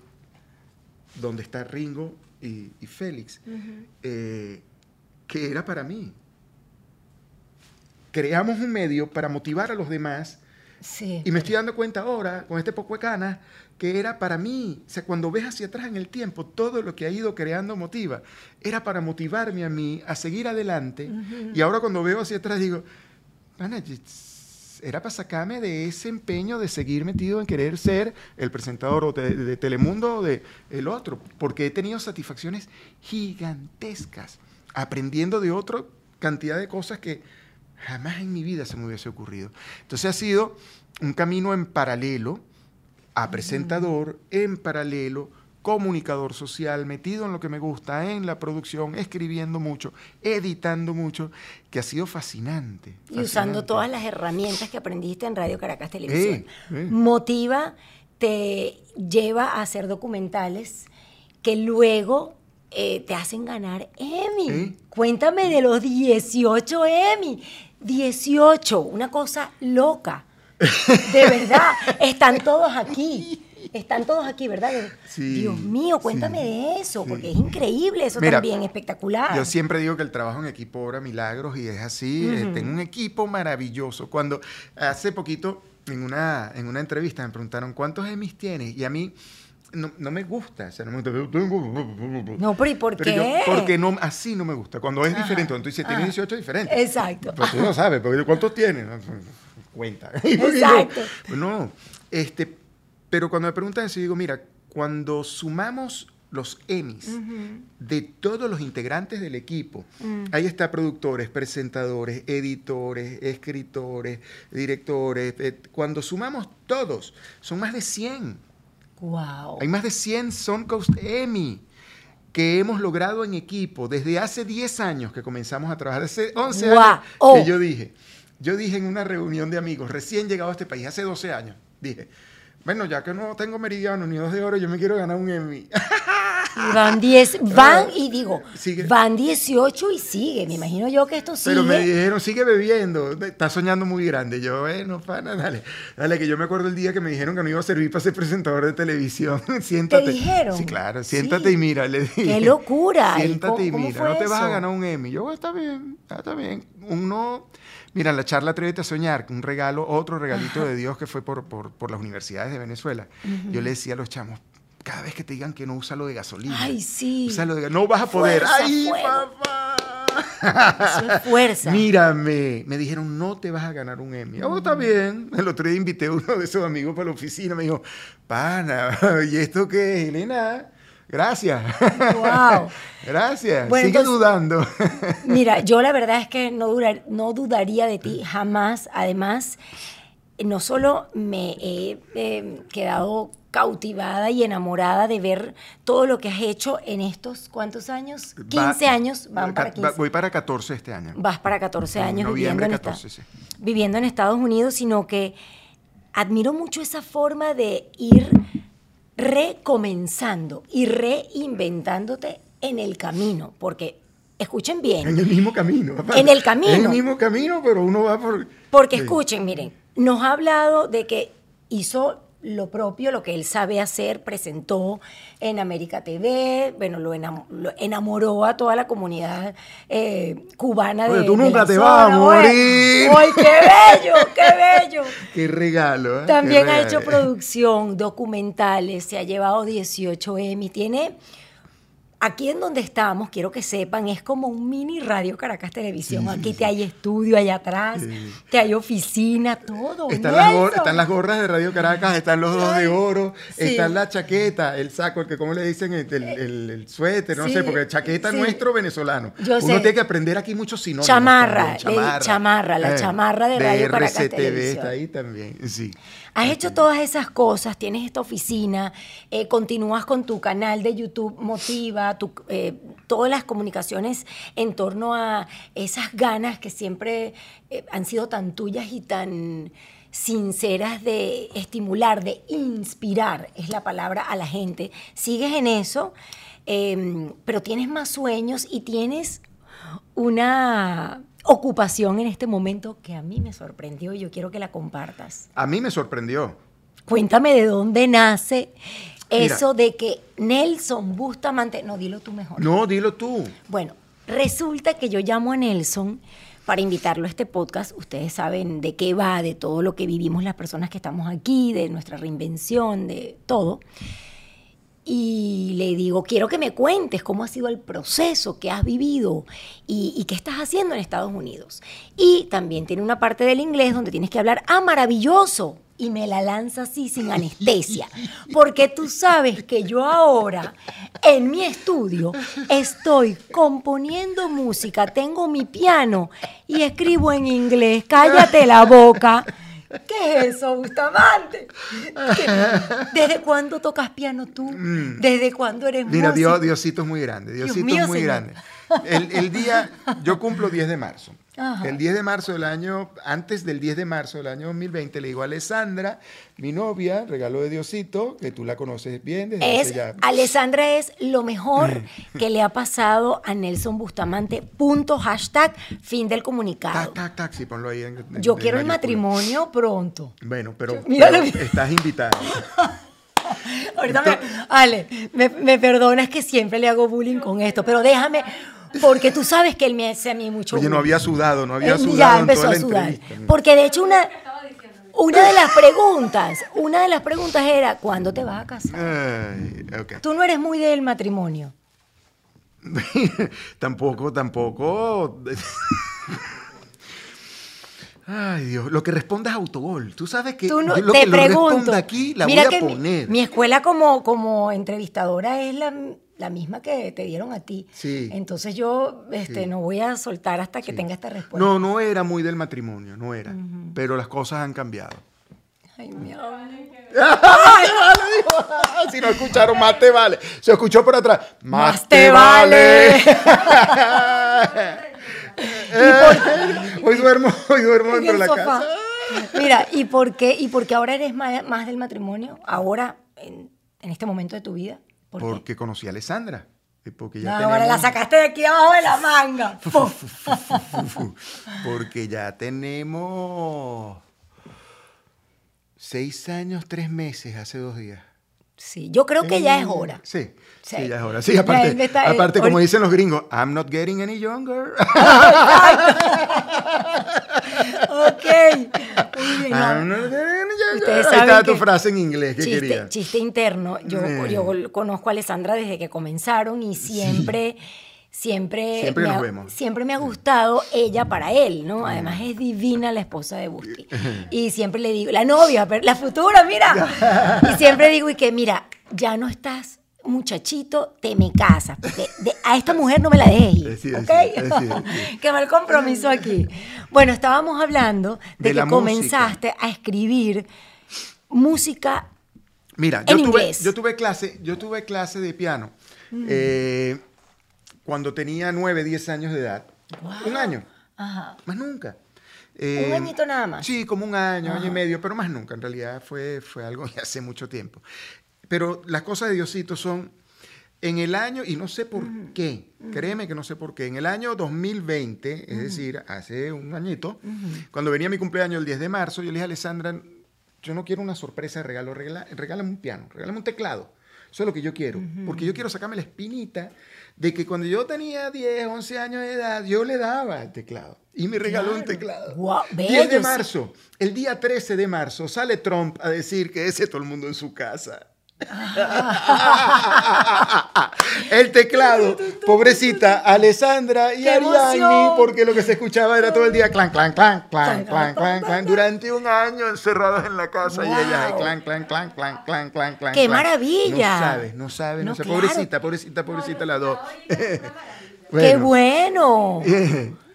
donde está Ringo y, y Félix, eh, que era para mí. Creamos un medio para motivar a los demás Sí. y me estoy dando cuenta ahora, con este poco de canas, que era para mí. O sea, cuando ves hacia atrás en el tiempo, todo lo que ha ido creando Motiva, era para motivarme a mí a seguir adelante. Y ahora cuando veo hacia atrás digo, "Pana, y- era para sacarme de ese empeño de seguir metido en querer ser el presentador de, de Telemundo o de el otro, porque he tenido satisfacciones gigantescas. aprendiendo de otra cantidad de cosas que jamás en mi vida se me hubiese ocurrido. Entonces ha sido un camino en paralelo a presentador, en paralelo comunicador social, metido en lo que me gusta, en la producción, escribiendo mucho, editando mucho, que ha sido fascinante. Y usando todas las herramientas que aprendiste en Radio Caracas Televisión. Eh, eh. Motiva, te lleva a hacer documentales que luego eh, te hacen ganar Emmy. Cuéntame de los 18 Emmy. 18, una cosa loca. De verdad, están todos aquí. Están todos aquí, ¿verdad? Sí, Dios mío, cuéntame sí, de eso, sí. porque es increíble eso Mira, también, espectacular. Yo siempre digo que el trabajo en equipo obra milagros y es así. eh, tengo un equipo maravilloso. Cuando hace poquito en una, en una entrevista me preguntaron cuántos Emmys tienes y a mí no, no me gusta. O sea, no me gusta. No, pero ¿y por Pero yo- qué? porque no, así no me gusta. Cuando es Ajá, diferente, cuando tú dices tienes ajá. 18 es diferente. Exacto. Pues tú no sabes, porque ¿cuántos tienes? No, Cuenta. Exacto. No, este, pero cuando me preguntan eso, digo, mira, cuando sumamos los Emmys de todos los integrantes del equipo, Mm. ahí está productores, presentadores, editores, escritores, directores, eh, cuando sumamos todos, son más de 100. Wow. Hay más de 100 Soundcoast Emmy que hemos logrado en equipo desde hace 10 años que comenzamos a trabajar, hace 11 Guau. años Oh. que yo dije, yo dije en una reunión de amigos, recién llegado a este país, hace 12 años, dije, bueno, ya que no tengo Meridiano ni Dos de Oro, yo me quiero ganar un Emmy. Y van 10, van y digo, Sigue. van 18 y sigue. Me imagino yo que esto sigue. Pero me dijeron, sigue bebiendo, estás soñando muy grande. Yo, bueno, pana, dale, dale, que yo me acuerdo el día que me dijeron que no iba a servir para ser presentador de televisión. siéntate. dijeron? Sí, claro, siéntate Sí. y mira, le dije. ¡Qué locura! ¿Y Siéntate cómo- y mira, no te vas a ganar un Emmy. Yo, está bien, está bien. Uno, mira, en la charla Atrévete a Soñar, un regalo, otro regalito de Dios que fue por, por, por las universidades de Venezuela. Yo le decía a los chamos, cada vez que te digan que no, usa lo de gasolina. Ay, sí. Úsalo de no vas a poder. Fuerza, ¡Ay, fuego. papá! Eso es fuerza. Mírame, me dijeron, no te vas a ganar un Emmy. Oh, está bien. El otro día invité a uno de esos amigos para la oficina. Me dijo, pana, ¿y esto qué es, Elena? Gracias. Guau. Gracias. Bueno, Sigue entonces- dudando. Mira, yo la verdad es que no, durar- no dudaría de ti jamás. Además, no solo me he eh, quedado cautivada y enamorada de ver todo lo que has hecho en estos, ¿cuántos años? 15 Va- años, van para va- 15. Voy para 14 este año. Vas para 14 En años viviendo en, 14, esta- sí. viviendo en Estados Unidos, sino que admiro mucho esa forma de ir recomenzando y reinventándote en el camino, porque escuchen bien, En el mismo camino. papá. En el camino. En el mismo camino, pero uno va por... Porque Sí. escuchen, miren, nos ha hablado de que hizo lo propio, lo que él sabe hacer, presentó en América TV, bueno, lo, enam- lo enamoró a toda la comunidad eh, cubana de Oye, tú de nunca la te vas a morir. ¡Ay, qué bello, qué bello! Qué regalo. ¿eh? También Qué ha regalo. hecho producción, documentales, se ha llevado 18 Emmy, tiene... Aquí en donde estamos, quiero que sepan, es como un mini Radio Caracas Televisión. Aquí te hay estudio allá atrás, Sí. te hay oficina, todo. Están las, están gorras de Radio Caracas, están los dos de oro, Sí. está la chaqueta, el saco, el que como le dicen, el, el- el- el suéter, no Sí, sé, porque chaqueta nuestro venezolano. Yo Uno sé. tiene que aprender aquí muchos sinónimos. Chamarra, también, chamarra, la chamarra de Radio Caracas RCTV Televisión. está ahí también, sí. Has hecho todas esas cosas, tienes esta oficina, eh, continúas con tu canal de YouTube Motiva, tu, eh, todas las comunicaciones en torno a esas ganas que siempre eh, han sido tan tuyas y tan sinceras de estimular, de inspirar, es la palabra a la gente. Sigues en eso, eh, pero tienes más sueños y tienes una ocupación en este momento que a mí me sorprendió y yo quiero que la compartas. A mí me sorprendió. Cuéntame de dónde nace Mira. eso de que Nelson Bustamante, no, dilo tú mejor. No, dilo tú. Bueno, resulta que yo llamo a Nelson para invitarlo a este podcast. Ustedes saben de qué va, de todo lo que vivimos las personas que estamos aquí, de nuestra reinvención, de todo. Y le digo, quiero que me cuentes cómo ha sido el proceso que has vivido y, qué estás haciendo en Estados Unidos. Y también tiene una parte del inglés donde tienes que hablar, ah, maravilloso, y me la lanza así sin anestesia. Porque tú sabes que yo ahora en mi estudio estoy componiendo música, tengo mi piano y escribo en inglés. Cállate la boca. ¿Qué es eso, Bustamante? ¿Qué- ¿Desde cuándo tocas piano tú? ¿Desde cuándo eres Mira? Dios, Diosito es muy grande. Dios Diosito mío, es muy señor. grande. El, el día, yo cumplo 10 de marzo. Ajá. El 10 de marzo del año, antes del 10 de marzo del año 2020, le digo a Alessandra, mi novia, regalo de Diosito, que tú la conoces bien desde Es, hace ya. Alessandra es lo mejor que le ha pasado a Nelson Bustamante. Punto, hashtag, fin del comunicado. Tac, tac, tac, sí, ponlo ahí. En, en- Yo en quiero el matrimonio pronto. Bueno, pero, pero estás invitada. Ahorita me, Ale, me, me perdonas que siempre le hago bullying con esto, pero déjame, porque tú sabes que él me hace a mí mucho Oye, no había sudado, no había Eh, sudado ya en empezó toda a sudar. Porque de hecho una, una de las preguntas, una de las preguntas era, ¿cuándo te vas a casar? Tú no eres muy del matrimonio. tampoco, tampoco. Ay, Dios, lo que responda es autogol. Tú sabes que Tú no, yo lo te que lo pregunto. responda aquí la Mira voy a que mi- poner. Mi, escuela como, como entrevistadora es la, la misma que te dieron a ti. Sí. Entonces yo este, Sí. no voy a soltar hasta que tenga esta respuesta. No, no era muy del matrimonio, no era. Pero las cosas han cambiado. Ay, mi amor. si no escucharon, más te vale. Se escuchó por atrás. Más, Más te, te vale. hoy duermo, hoy duermo En dentro de la sofá. casa. Mira, ¿y por qué, y por qué ahora eres más, más del matrimonio? Ahora, en, en este momento de tu vida. ¿Por qué? Porque conocí a Alessandra. y Porque ya No, ahora la sacaste de aquí abajo de la manga. Porque ya tenemos seis años, tres meses, hace dos días. Sí, yo creo que ya es hora. Sí, sí, Sí. ya es hora. Sí, aparte, está- aparte como dicen los gringos, I'm not getting any younger. Ok. Muy bien, no. I'm not getting any younger. Ahí está tu que- frase en inglés, ¿qué chiste, quería? chiste interno. Yo, Eh. yo conozco a Alessandra desde que comenzaron y siempre, siempre, Siempre me nos ha, vemos. siempre me ha gustado ella para él, ¿no? Además es divina la esposa de Busti. Y siempre le digo, la novia, la futura, mira. Y siempre digo, y que mira, ya no estás muchachito, te me casas, porque de- a esta mujer no me la dejes Sí, ¿ok? sí. Qué mal compromiso aquí. Bueno, estábamos hablando de, que comenzaste a escribir música Mira, En yo tuve, inglés. yo tuve clase, yo tuve clase de piano eh, cuando tenía 9, 10 años de edad. Un año, Ajá. más nunca. Un Eh, añito nada más. Sí, como un año, año y medio, pero más nunca. En realidad fue, fue algo de hace mucho tiempo. Pero las cosas de Diosito son en el año, y no sé por qué, créeme que no sé por qué, en el año 2020, es decir, hace un añito, cuando venía mi cumpleaños el 10 de marzo, yo le dije a Alessandra, yo no quiero una sorpresa de regalo, regala- regálame un piano, regálame un teclado. Eso es lo que yo quiero, porque yo quiero sacarme la espinita de que cuando yo tenía 10, 11 años de edad, yo le daba el teclado. Y me regaló un Claro. teclado. Guau, 10 bello, de marzo, el día 13 de marzo, sale Trump a decir que ese todo el mundo en su casa. El teclado, pobrecita Alessandra y ¡Qué Ariadne, emoción! porque lo que se escuchaba era todo el día clan, clan, clan, clan, Clan, clan, clan, durante un año encerrados en la casa y ella clan, clan, clan, clan, clan, clan, clan. ¡Qué maravilla! No sabes, no sabes, no, No, sabes. claro. Pobrecita, pobrecita, pobrecita las dos. ¡Qué bueno!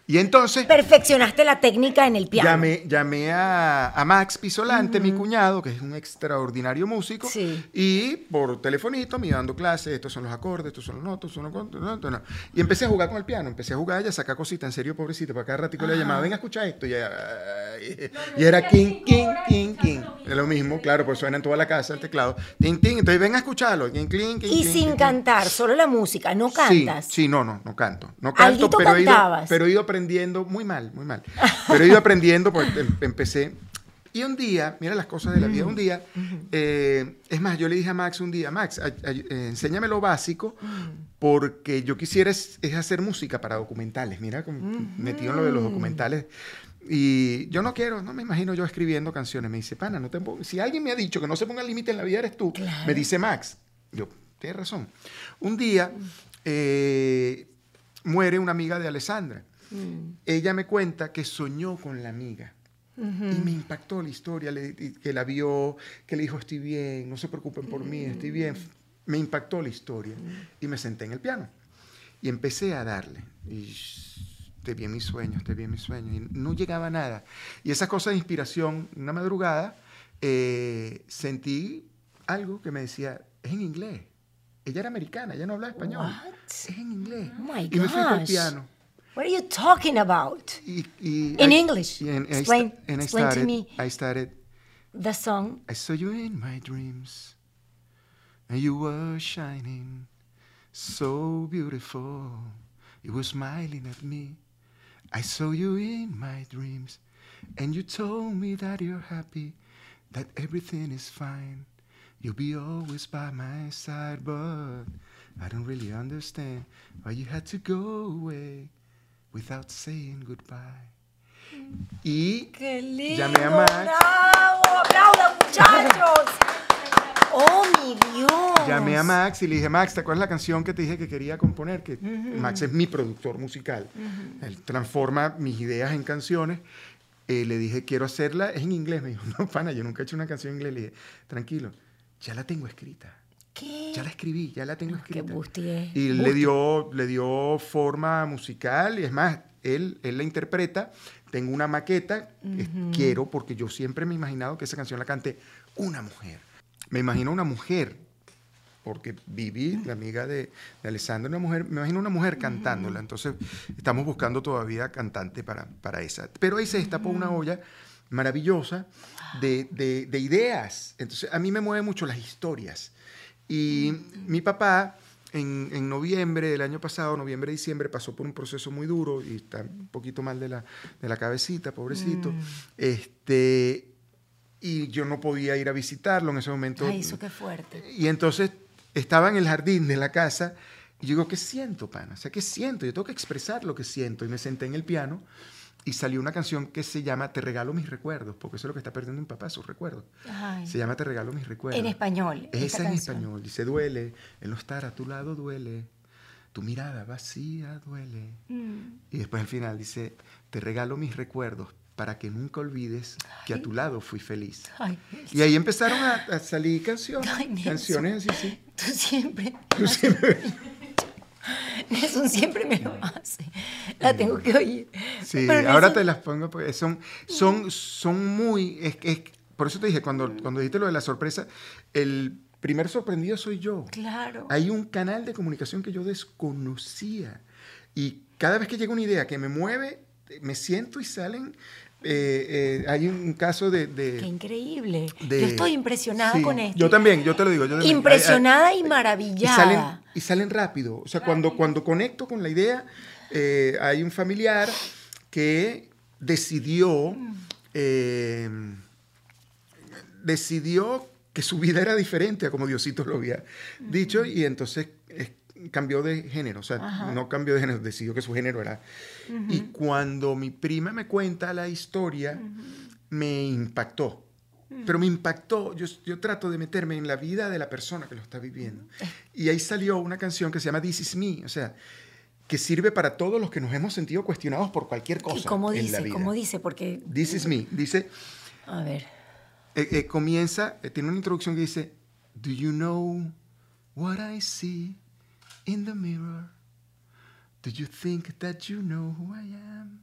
Y entonces Perfeccionaste la técnica en el piano. Llamé, llamé a, a Max Pisolante, mi cuñado, que es un extraordinario músico, Sí. y por telefonito me iba dando clases, estos son los acordes, estos son los notos, estos son los contos, no. Y empecé a jugar con el piano, empecé a jugar y a sacar cositas, en serio, pobrecita, para cada ratico le llamaba, venga a escuchar esto, y, ay, y era king, king, king, king. Es lo mismo, claro, pues suena en toda la casa el teclado, ting, ting, entonces venga a escucharlo, king, king, Y sin cantar, solo la música, no cantas. Sí, sí, no, no, no canto. No canto, Alguito pero he, ido, cantabas. pero he ido aprendiendo, muy mal, muy mal. Pero he ido aprendiendo, pues em- empecé. Y un día, mira las cosas de la vida, un día, eh, es más, yo le dije a Max un día, Max, ay- ay- eh, enséñame lo básico, porque yo quisiera es, es hacer música para documentales, mira, como metido en lo de los documentales. Y yo no quiero, no me imagino yo escribiendo canciones. Me dice, pana, no te si alguien me ha dicho que no se ponga límite en la vida, eres tú. Claro. Me dice Max. Yo, tienes razón. Un día eh, muere una amiga de Alessandra. Mm. Ella me cuenta que soñó con la amiga. Y me impactó la historia, le- que la vio, que le dijo, estoy bien, no se preocupen por mí, estoy bien. Me impactó la historia. Y me senté en el piano. Y empecé a darle. Y te vi en mis sueños, te vi en mis sueños. Y no llegaba nada. Y esa cosa de inspiración, una madrugada, eh, sentí algo que me decía, es en inglés. Ella era americana, ella no hablaba español. What? Es en inglés. Oh y me fui gosh. piano. What are you talking about? Y, y In I- English. and I Explain- sta- and I explain to started, me. I started, The song. I saw you in my dreams, and you were shining so beautiful. You were smiling at me. I saw you in my dreams, and you told me that you're happy, that everything is fine. You'll be always by my side, but I don't really understand why you had to go away without saying goodbye. Y ¡Qué lindo! Llamé a Max. ¡Bravo! ¡Aplaudan, muchachos! ¡Oh, mi Dios! Llamé a Max y le dije, Max, ¿te acuerdas la canción que te dije que quería componer? Que Max es mi productor musical. Él transforma mis ideas en canciones. Eh, le dije, quiero hacerla, es en inglés. Me dijo, no, pana, yo nunca he hecho una canción en inglés. Le dije, tranquilo, ya la tengo escrita. ¿Qué? Ya la escribí, ya la tengo Qué escrita. busti es. Y le dio, le dio forma musical y es más, él, él la interpreta. Tengo una maqueta, que quiero, porque yo siempre me he imaginado que esa canción la cante una mujer. Me imagino una mujer, porque Vivi, la amiga de, de Alessandra, una mujer, me imagino una mujer cantándola. Entonces, estamos buscando todavía cantante para, para esa. Pero ahí se destapó una olla maravillosa de, de- de ideas. Entonces, a mí me mueven mucho las historias. Y mi papá, en, en noviembre del año pasado, noviembre, diciembre, pasó por un proceso muy duro y está un poquito mal de la, de la cabecita, pobrecito. Este, y yo no podía ir a visitarlo en ese momento. Ay, eso qué fuerte. Y entonces estaba en el jardín de la casa y yo digo, ¿qué siento, pana? O sea, ¿qué siento? Yo tengo que expresar lo que siento. Y me senté en el piano y salió una canción que se llama Te regalo mis recuerdos, porque eso es lo que está perdiendo mi papá, sus recuerdos. Ay. Se llama Te regalo mis recuerdos. En español, Es en español. Dice, duele, el no estar a tu lado duele, tu mirada vacía duele. Mm. Y después al final dice, te regalo mis recuerdos para que nunca olvides que a tu lado fui feliz. Ay, Y ahí empezaron a, a salir canciones, Ay, canciones así, sí. tú siempre. Tú siempre- Nelson siempre me lo hace. La tengo que oír. Sí, Pero ahora Nelson- te las pongo porque son, son, son muy, es, es- por eso te dije, cuando, cuando dijiste lo de la sorpresa, el primer sorprendido soy yo. Claro. Hay un canal de comunicación que yo desconocía. Y cada vez que llega una idea que me mueve, me siento y salen. eh, eh, hay un caso de. de- Qué increíble. de- yo estoy impresionada Sí, con esto. Yo también, yo te lo digo. yo también. Impresionada y Hay- hay- y maravillada. salen, y salen rápido. O sea, cuando, cuando conecto con la idea, eh, hay un familiar que decidió, eh, decidió que su vida era diferente a como Diosito lo había dicho y entonces cambió de género, o sea, Ajá. no cambió de género, decidió que su género era. Y cuando mi prima me cuenta la historia, me impactó. Pero me impactó, yo, yo trato de meterme en la vida de la persona que lo está viviendo. Y ahí salió una canción que se llama This Is Me, o sea, que sirve para todos los que nos hemos sentido cuestionados por cualquier cosa. ¿Y cómo en la dice? vida. ¿Cómo dice? Porque. This Is Me, dice, A ver. eh, eh, comienza, eh, tiene una introducción que dice, Do you know what I see in the mirror? Do you think that you know who I am?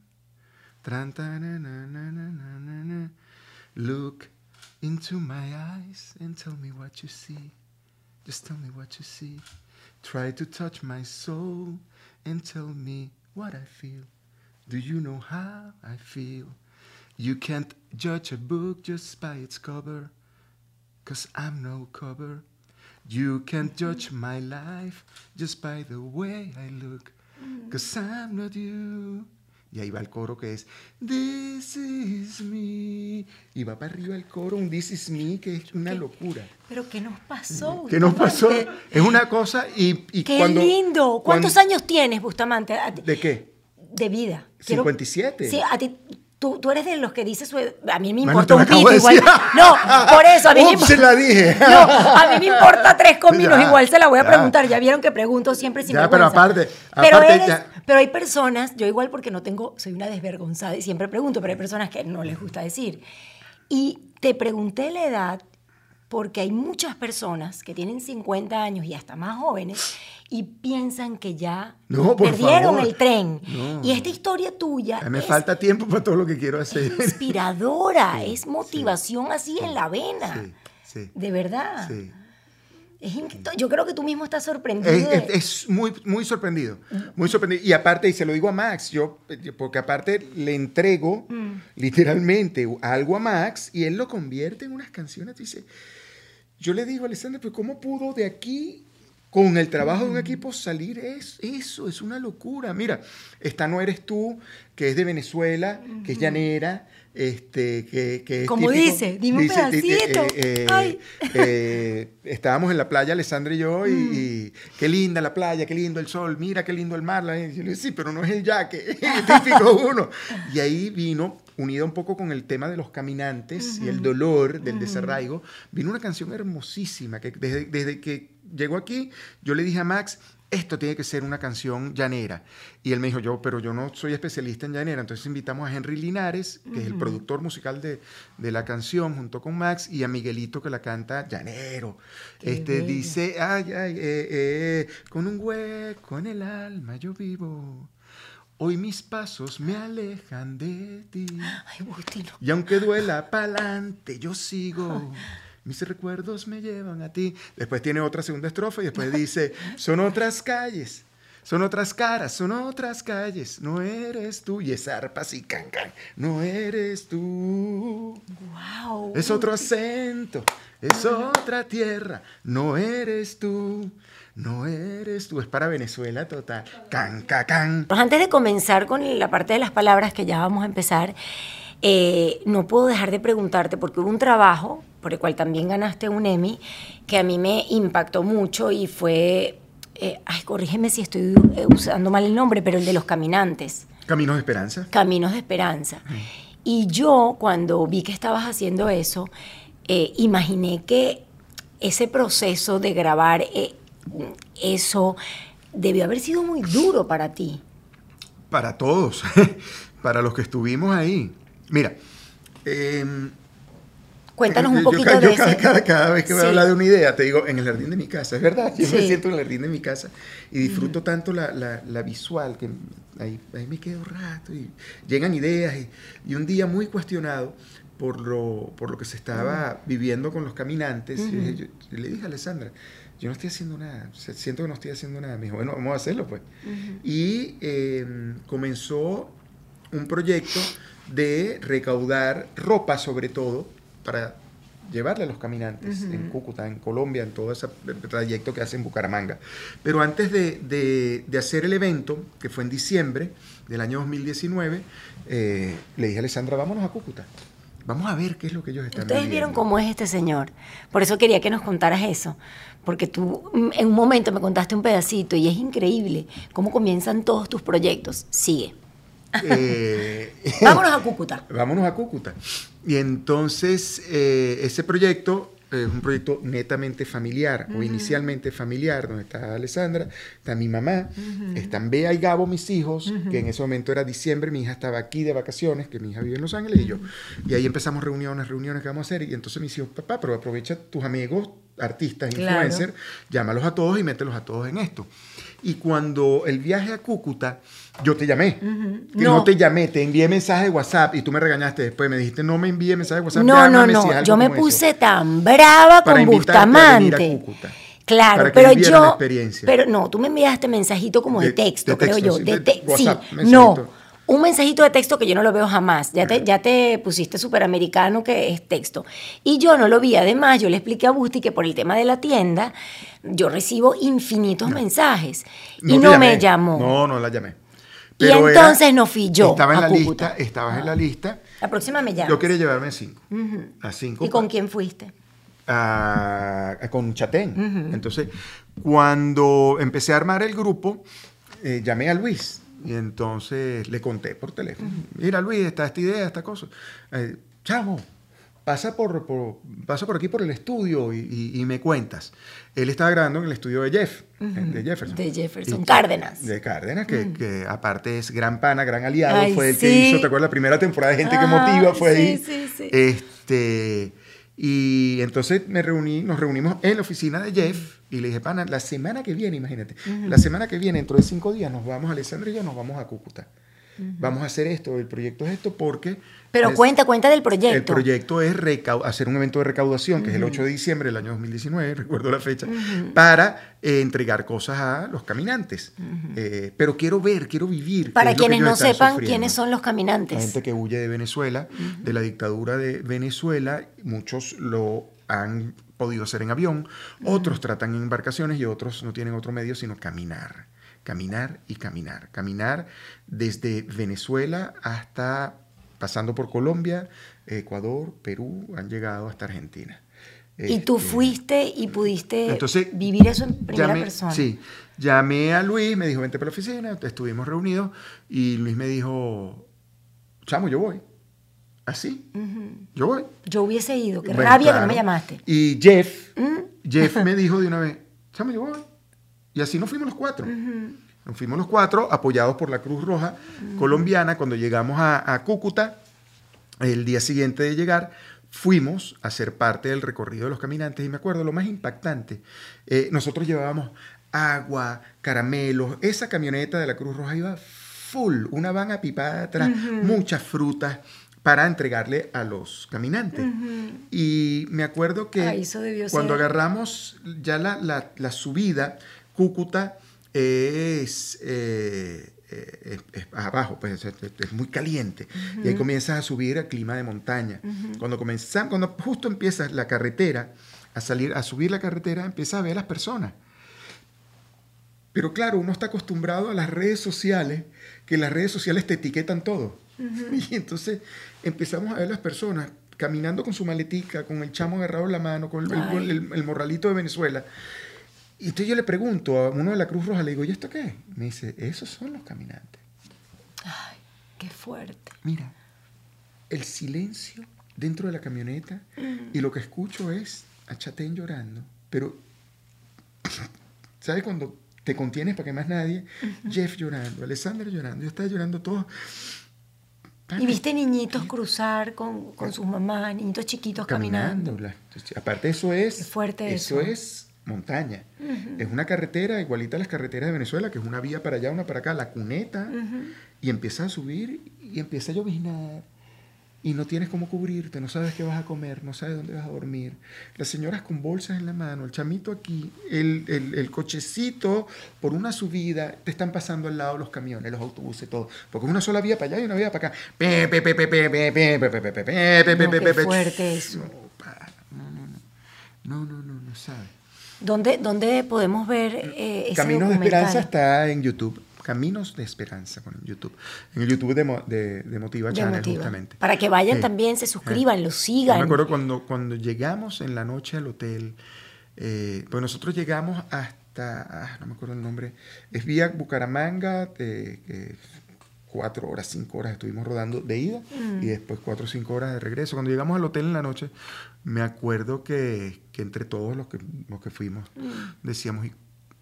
Look into my eyes and tell me what you see. Just tell me what you see. Try to touch my soul and tell me what I feel. Do you know how I feel? You can't judge a book just by its cover, cause I'm no cover. You can't mm-hmm. judge my life just by the way I look, cause I'm not you. Y ahí va el coro que es This is me. Y va para arriba el coro, un This is me, que es una locura. ¿Pero qué nos pasó? ¿Qué nos pasó? Es una cosa y, y ¡Qué cuando... lindo! ¿Cuántos cuando- años tienes, Bustamante? ¿De qué? De vida. Quiero- 57. Sí, a ti Tú, tú eres de los que dices A mí me importa un pito igual. No, por eso, a mí me Ups, se la dije. No, a mí me importa tres cominos, Ya, igual se la voy a ya. preguntar. Ya vieron que pregunto siempre sin Ya, pero aparte- pero, aparte eres- ya- pero hay personas, yo igual porque no tengo, soy una desvergonzada y siempre pregunto, pero hay personas que no les gusta decir. Y te pregunté la edad porque hay muchas personas que tienen 50 años y hasta más jóvenes y piensan que ya No, perdieron favor. el tren. No. Y esta historia tuya A mí Me es falta tiempo para todo lo que quiero hacer. inspiradora, es motivación así en la vena. De verdad. Es yo creo que tú mismo estás sorprendido. Es, de- es- es muy, muy sorprendido, muy sorprendido. Y aparte, y se lo digo a Max, yo, porque aparte le entrego literalmente algo a Max y él lo convierte en unas canciones. Dice, yo le digo a Alessandra, pero ¿cómo pudo de aquí, con el trabajo de un equipo, salir es, eso? Es una locura. Mira, esta no eres tú, que es de Venezuela, que es llanera, este, que, que es Como típico- dice, dime un dice, ti- pedacito. eh, eh, Ay. eh, estábamos en la playa, Alessandra y yo, y, y qué linda la playa, qué lindo el sol, mira qué lindo el mar. La- y yo le dije, sí, pero no es el yaque, típico uno. Y ahí vino, unida un poco con el tema de los caminantes y el dolor del desarraigo, vino una canción hermosísima que desde, desde que llegó aquí, yo le dije a Max, esto tiene que ser una canción llanera. Y él me dijo, yo, pero yo no soy especialista en llanera. Entonces invitamos a Henry Linares, que es el productor musical de, de la canción, junto con Max, y a Miguelito, que la canta llanero. Qué este bello. dice, ay, ay, eh, eh, con un hueco en el alma yo vivo. Hoy mis pasos me alejan de ti. Ay, Agustino. Y aunque duela pa'lante, yo sigo. Mis recuerdos me llevan a ti. Después tiene otra segunda estrofa y después dice, son otras calles, son otras caras, son otras calles. No eres tú. Y es arpa así, can, can. No eres tú. Wow. Es otro acento, es otra tierra. No eres tú. No eres tú. Es para Venezuela total. Can, can, can. Pues Antes de comenzar con la parte de las palabras que ya vamos a empezar, eh, no puedo dejar de preguntarte, porque hubo un trabajo por el cual también ganaste un Emmy, que a mí me impactó mucho y fue, eh, ay, corrígeme si estoy usando mal el nombre, pero el de los caminantes. Caminos de esperanza. Caminos de Esperanza. Y yo, cuando vi que estabas haciendo eso, eh, imaginé que ese proceso de grabar eh, eso debió haber sido muy duro para ti. Para todos, para los que estuvimos ahí. Mira, em, Cuéntanos un yo poquito ca- de yo cada, ese. cada- cada vez que Sí. a hablar de una idea, te digo, en el jardín de mi casa, es verdad, yo me Sí. siento en el jardín de mi casa y disfruto tanto la, la- la visual que ahí, ahí me quedo rato y llegan ideas y, y un día muy cuestionado por lo, por lo que se estaba viviendo con los caminantes, y dije, yo- le dije a Alessandra, yo no estoy haciendo nada, siento que no estoy haciendo nada, me dijo, bueno, vamos a hacerlo pues. Y eh, comenzó un proyecto de recaudar ropa sobre todo para llevarle a los caminantes en Cúcuta, en Colombia, en todo ese trayecto que hacen en Bucaramanga. Pero antes de, de- de hacer el evento, que fue en diciembre del año 2019, eh, le dije a Alessandra, vámonos a Cúcuta. Vamos a ver qué es lo que ellos están Ustedes vieron viviendo". cómo es este señor. Por eso quería que nos contaras eso. Porque tú mm, en un momento me contaste un pedacito y es increíble cómo comienzan todos tus proyectos. Sigue. Eh, Vámonos a Cúcuta. Vámonos a Cúcuta. Y entonces eh, ese proyecto eh, es un proyecto netamente familiar, o inicialmente familiar, donde está Alessandra, está mi mamá, están Bea y Gabo, mis hijos, que en ese momento era diciembre, mi hija estaba aquí de vacaciones, que mi hija vive en Los Ángeles, y yo. Y ahí empezamos reuniones, reuniones que vamos a hacer, y entonces mis hijos, papá, pero aprovecha tus amigos, artistas, Claro. influencers, llámalos a todos y mételos a todos en esto. Y cuando el viaje a Cúcuta, yo te llamé. No. no. te llamé, te envié mensaje de WhatsApp y tú me regañaste después. Me dijiste, no me envíe mensaje de WhatsApp. No, no, no. Yo me como eso". puse tan brava con a venir a Bustamante. Cúcuta. Claro, pero yo. experiencia. Pero no, tú me enviaste mensajito como de, De- texto, de creo texto, yo. sí, de de te- WhatsApp, sí, mensajito. no. Un mensajito de texto que yo no lo veo jamás. Ya te, ya te pusiste superamericano que es texto. Y yo no lo vi. Además, yo le expliqué a Busti que por el tema de la tienda, yo recibo infinitos mensajes. y no llamé. me llamó. No, no la llamé. Y entonces no fui yo Estaba en a la Cúcuta. lista, estabas en la lista. La próxima me llama. Yo quería llevarme a cinco. A cinco. ¿Y con quién fuiste? a- a- con Chatén. Entonces, cuando empecé a armar el grupo, eh, llamé a Luis. Y entonces le conté por teléfono. Mira, Luis, está esta idea, esta cosa. Eh, chamo, pasa por, por- pasa por aquí por el estudio y, y- y me cuentas. Él estaba grabando en el estudio de Jeff, de Jefferson. De Jefferson, Y- Cárdenas. De Cárdenas, que, que aparte es gran pana, gran aliado. Ay, fue el que hizo, ¿te acuerdas? La primera temporada de Gente que Ah, Motiva fue sí, ahí. sí, sí. Este, y entonces me reuní, nos reunimos en la oficina de Jeff y le dije, pana, la semana que viene, imagínate, la semana que viene, dentro de cinco días, nos vamos a Alessandria y yo nos vamos a Cúcuta. Vamos a hacer esto, el proyecto es esto porque... Pero es- cuenta, cuenta del el proyecto. proyecto es hacer un evento de recaudación, que es el 8 de diciembre del año 2019, recuerdo la fecha, para eh, entregar cosas a los caminantes. Eh, pero quiero ver, quiero vivir. Para quienes no sepan sufriendo. quiénes son los La caminantes. gente que huye de Venezuela, de la dictadura de Venezuela, muchos lo han podido hacer en avión, otros tratan en embarcaciones y otros no tienen otro medio sino caminar. Caminar y caminar. Caminar desde Venezuela hasta pasando por Colombia, Ecuador, Perú, han llegado hasta Argentina. Y tú Este, fuiste y pudiste entonces, vivir eso en primera llamé- persona. Sí, llamé a Luis, me dijo, vente para la oficina, estuvimos reunidos y Luis me dijo, chamo, yo voy. Así, yo voy. Yo hubiese ido, qué Bueno, rabia que no me llamaste. ¿Mm? Y Jeff, Jeff me dijo de una vez, chamo, yo voy. Y así nos fuimos los cuatro. Nos fuimos los cuatro, apoyados por la Cruz Roja colombiana. Cuando llegamos a, a Cúcuta, el día siguiente de llegar, fuimos a ser parte del recorrido de los caminantes. Y me acuerdo, lo más impactante, eh, nosotros llevábamos agua, caramelos. Esa camioneta de la Cruz Roja iba full, una van apipada atrás, muchas frutas para entregarle a los caminantes. Y me acuerdo que debió cuando ser- agarramos ya la, la- la subida, Cúcuta es, eh, eh, es- es abajo, pues es, es- muy caliente. Y ahí comienzas a subir a clima de montaña. Cuando comenzamos, cuando justo empiezas la carretera, a salir, a subir la carretera, empiezas a ver a las personas. Pero claro, uno está acostumbrado a las redes sociales, que las redes sociales te etiquetan todo. Y entonces empezamos a ver las personas caminando con su maletica, con el chamo agarrado en la mano, con el, Ay. el- el morralito de Venezuela. Y entonces yo le pregunto a uno de la Cruz Roja, le digo, ¿y esto qué? Me dice, esos son los caminantes. Ay, qué fuerte. Mira, el silencio dentro de la camioneta y lo que escucho es a Chatén llorando, pero ¿sabes cuando te contienes para que más nadie? Jeff llorando, Alessandra llorando, yo estaba llorando todo. Y viste niñitos cruzar con, con sus mamás, niñitos chiquitos caminando. entonces, aparte eso es Qué fuerte eso eso. es montaña. Es una carretera igualita a las carreteras de Venezuela, que es una vía para allá, una para acá, la cuneta, y empieza a subir y empieza a lloviznar. Y no tienes cómo cubrirte, no sabes qué vas a comer, no sabes dónde vas a dormir. Las señoras con bolsas en la mano, el chamito aquí, el, el, el cochecito por una subida, te están pasando al lado los camiones, los autobuses, todo. Porque es una sola vía para allá y una vía para acá. fuerte eso. No, no, no, no sabes. ¿Dónde, dónde podemos ver eh, ese Caminos de? Esperanza está en YouTube. Caminos de Esperanza con YouTube. En el YouTube de, Mo- de, de Motiva De Channel, Motiva. justamente. Para que vayan también, se suscriban, lo Yo sigan. me acuerdo cuando, cuando llegamos en la noche al hotel, eh, pues nosotros llegamos hasta, ah, no me acuerdo el nombre, es vía Bucaramanga, eh, cuatro horas, cinco horas estuvimos rodando de ida y después cuatro o cinco horas de regreso. Cuando llegamos al hotel en la noche, me acuerdo que, que entre todos los que, los que fuimos decíamos, y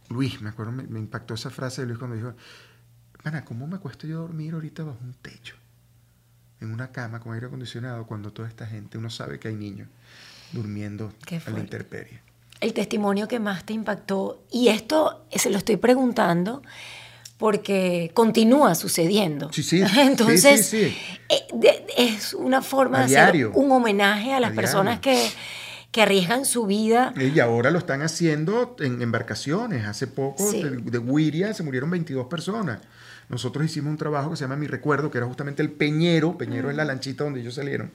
Luis, me acuerdo, me, me impactó esa frase de Luis cuando dijo, Pana, ¿cómo me acuesto yo dormir ahorita bajo un techo? En una cama con aire acondicionado cuando toda esta gente, uno sabe que hay niños durmiendo a la intemperie. el testimonio que más te impactó. Y esto se lo estoy preguntando porque continúa sucediendo. Sí, sí, Entonces, sí, eh, es una forma A de diario. hacer un homenaje a las A personas diario. que, que arriesgan su vida. Y ahora lo están haciendo en embarcaciones. Hace poco de, de Guiria se murieron 22 personas. Nosotros hicimos un trabajo que se llama Mi Recuerdo, que era justamente el Peñero, Peñero es la lanchita donde ellos salieron,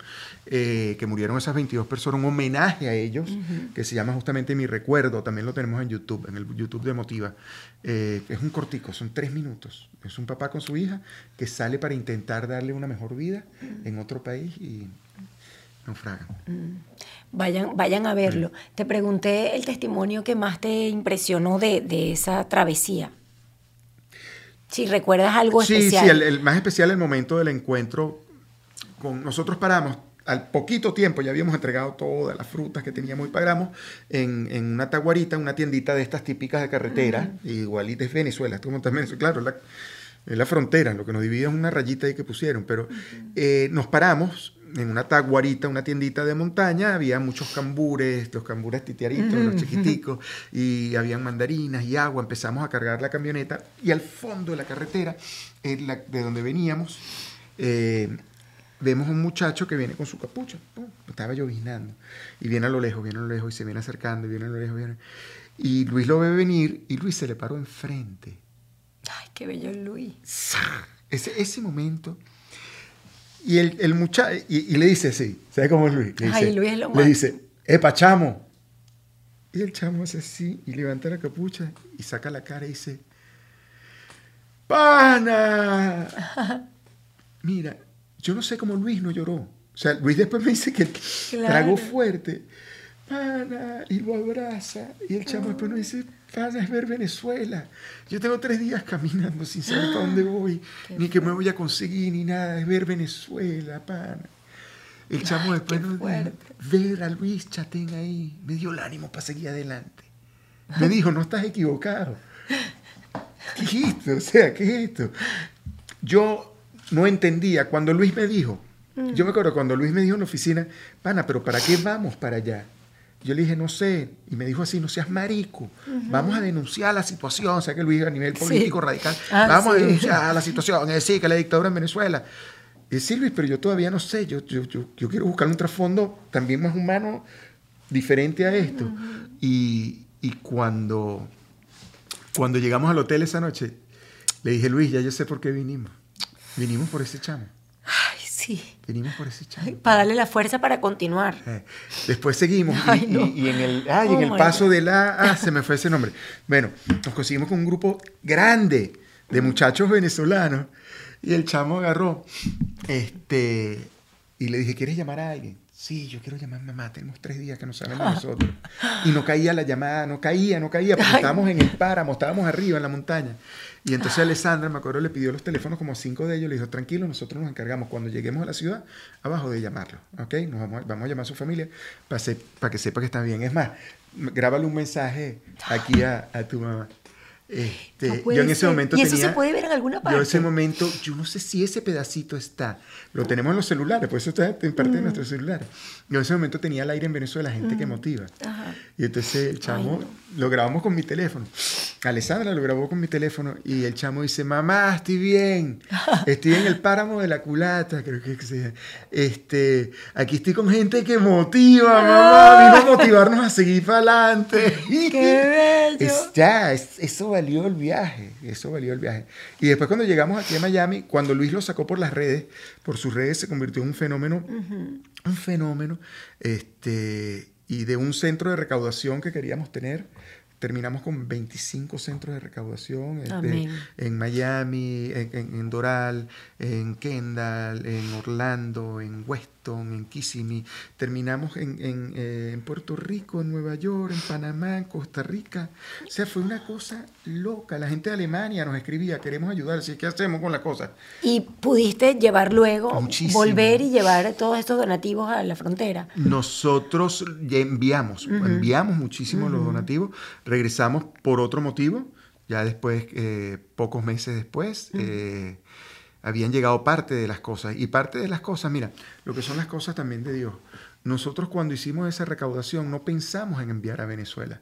eh, que murieron esas 22 personas, un homenaje a ellos, que se llama justamente Mi Recuerdo, también lo tenemos en YouTube, en el YouTube de Motiva. Eh, es un cortico, son tres minutos. Es un papá con su hija que sale para intentar darle una mejor vida en otro país y naufragan. Vayan, vayan a verlo. Te pregunté el testimonio que más te impresionó de, de esa travesía. Si recuerdas algo sí, especial. Sí, el, el más especial el momento del encuentro con nosotros paramos al poquito tiempo ya habíamos entregado todas las frutas que teníamos y pagamos en, en una taguarita, una tiendita de estas típicas de carretera, igualita es Venezuela, como también, claro, la, es la frontera, lo que nos divide es una rayita ahí que pusieron, pero eh, nos paramos en una taguarita, una tiendita de montaña, había muchos cambures, los cambures titiaritos, los chiquiticos, y habían mandarinas y agua, empezamos a cargar la camioneta, y al fondo de la carretera, en la- de donde veníamos, eh, vemos a un muchacho que viene con su capucha, ¡pum! estaba lloviznando, y viene a lo lejos, viene a lo lejos, y se viene acercando, y viene a lo lejos, viene. Y Luis lo ve venir, y Luis se le paró enfrente. Ay, qué bello Luis. Ese, ese momento. Y el, el muchacho, y, y le dice así, ¿sabes cómo es Luis? Le dice, Ay, Luis es lo Le dice, ¡epa, chamo! Y el chamo hace así, y levanta la capucha, y saca la cara y dice, ¡Pana! Mira, yo no sé cómo Luis no lloró. O sea, Luis después me dice que Claro. tragó fuerte. Pana, y lo abraza. Y el chamo después nos dice, es ver Venezuela. Yo tengo tres días caminando sin saber para dónde voy, Qué ni que me voy a conseguir, ni nada. Es ver Venezuela, pana. El chamo después nos dijo, ver a Luis Chatén ahí. Me dio el ánimo para seguir adelante. Me dijo, no estás equivocado. ¿Qué es esto? O sea, ¿qué es esto? Yo no entendía. Cuando Luis me dijo, yo me acuerdo cuando Luis me dijo en la oficina, pana, pero ¿para qué vamos para allá? Yo le dije, no sé. Y me dijo así, no seas marico. Vamos a denunciar la situación. O sea, que Luis a nivel político Sí. radical. Ah, vamos sí. a denunciar la situación. Es decir, que la dictadura en Venezuela. Y sí, Luis, pero yo todavía no sé. Yo, yo, yo, yo quiero buscar un trasfondo también más humano, diferente a esto. y, y cuando, cuando llegamos al hotel esa noche, le dije, Luis, ya yo sé por qué vinimos. Vinimos por ese chamo. Ay, sí. Vinimos por ese chamo. Para darle la fuerza para continuar. Eh, Después seguimos y, no. y- y en el, ay, en Oh el my paso God. de la... Ah, se me fue ese nombre. Bueno, nos conseguimos con un grupo grande de muchachos venezolanos y el chamo agarró este, y le dije, ¿quieres llamar a alguien? Sí, yo quiero llamar a mamá, tenemos tres días que no sabemos nosotros. Y no caía la llamada, no caía, no caía, porque estábamos en el páramo, estábamos arriba en la montaña. Y entonces Alessandra, me acuerdo, le pidió los teléfonos como a cinco de ellos, le dijo, tranquilo, nosotros nos encargamos cuando lleguemos a la ciudad, abajo de llamarlo, ¿ok? Nos vamos, vamos a llamar a su familia para, se- para que sepa que está bien. Es más, grábale un mensaje aquí a, a tu mamá. Este, No yo en ese ser. momento ¿Y eso tenía- se puede ver en alguna Yo parte? ese momento, yo no sé si ese pedacito está. Lo tenemos en los celulares, por eso está en parte Mm. de nuestros celulares. Yo en ese momento tenía al aire en Venezuela gente que motiva. Ajá. Y entonces el chamo Ay, lo grabamos con mi teléfono. Alessandra lo grabó con mi teléfono y el chamo dice, mamá, estoy bien. Estoy en el páramo de la culata, creo que sea. Este, aquí estoy con gente que motiva, mamá. Vino a motivarnos a seguir para adelante. ¡Qué bello! Es- ya, es- eso valió el viaje, eso valió el viaje. Y después cuando llegamos aquí a Miami, cuando Luis lo sacó por las redes, por sus redes se convirtió en un fenómeno, un fenómeno, este, y de un centro de recaudación que queríamos tener, terminamos con 25 centros de recaudación este, en Miami, en, en- en Doral, en Kendall, en Orlando, en En Kissimmee. Terminamos en, en, eh, en Puerto Rico, en Nueva York, en Panamá, en Costa Rica. O sea, fue una cosa loca. La gente de Alemania nos escribía, queremos ayudar, así ¿qué hacemos con la cosa? Y pudiste llevar luego, Muchísimo. volver y llevar todos estos donativos a la frontera. Nosotros ya enviamos, enviamos muchísimo los donativos, regresamos por otro motivo, ya después, eh, pocos meses después, eh, habían llegado parte de las cosas. Y parte de las cosas, mira, lo que son las cosas también de Dios. Nosotros cuando hicimos esa recaudación no pensamos en enviar a Venezuela.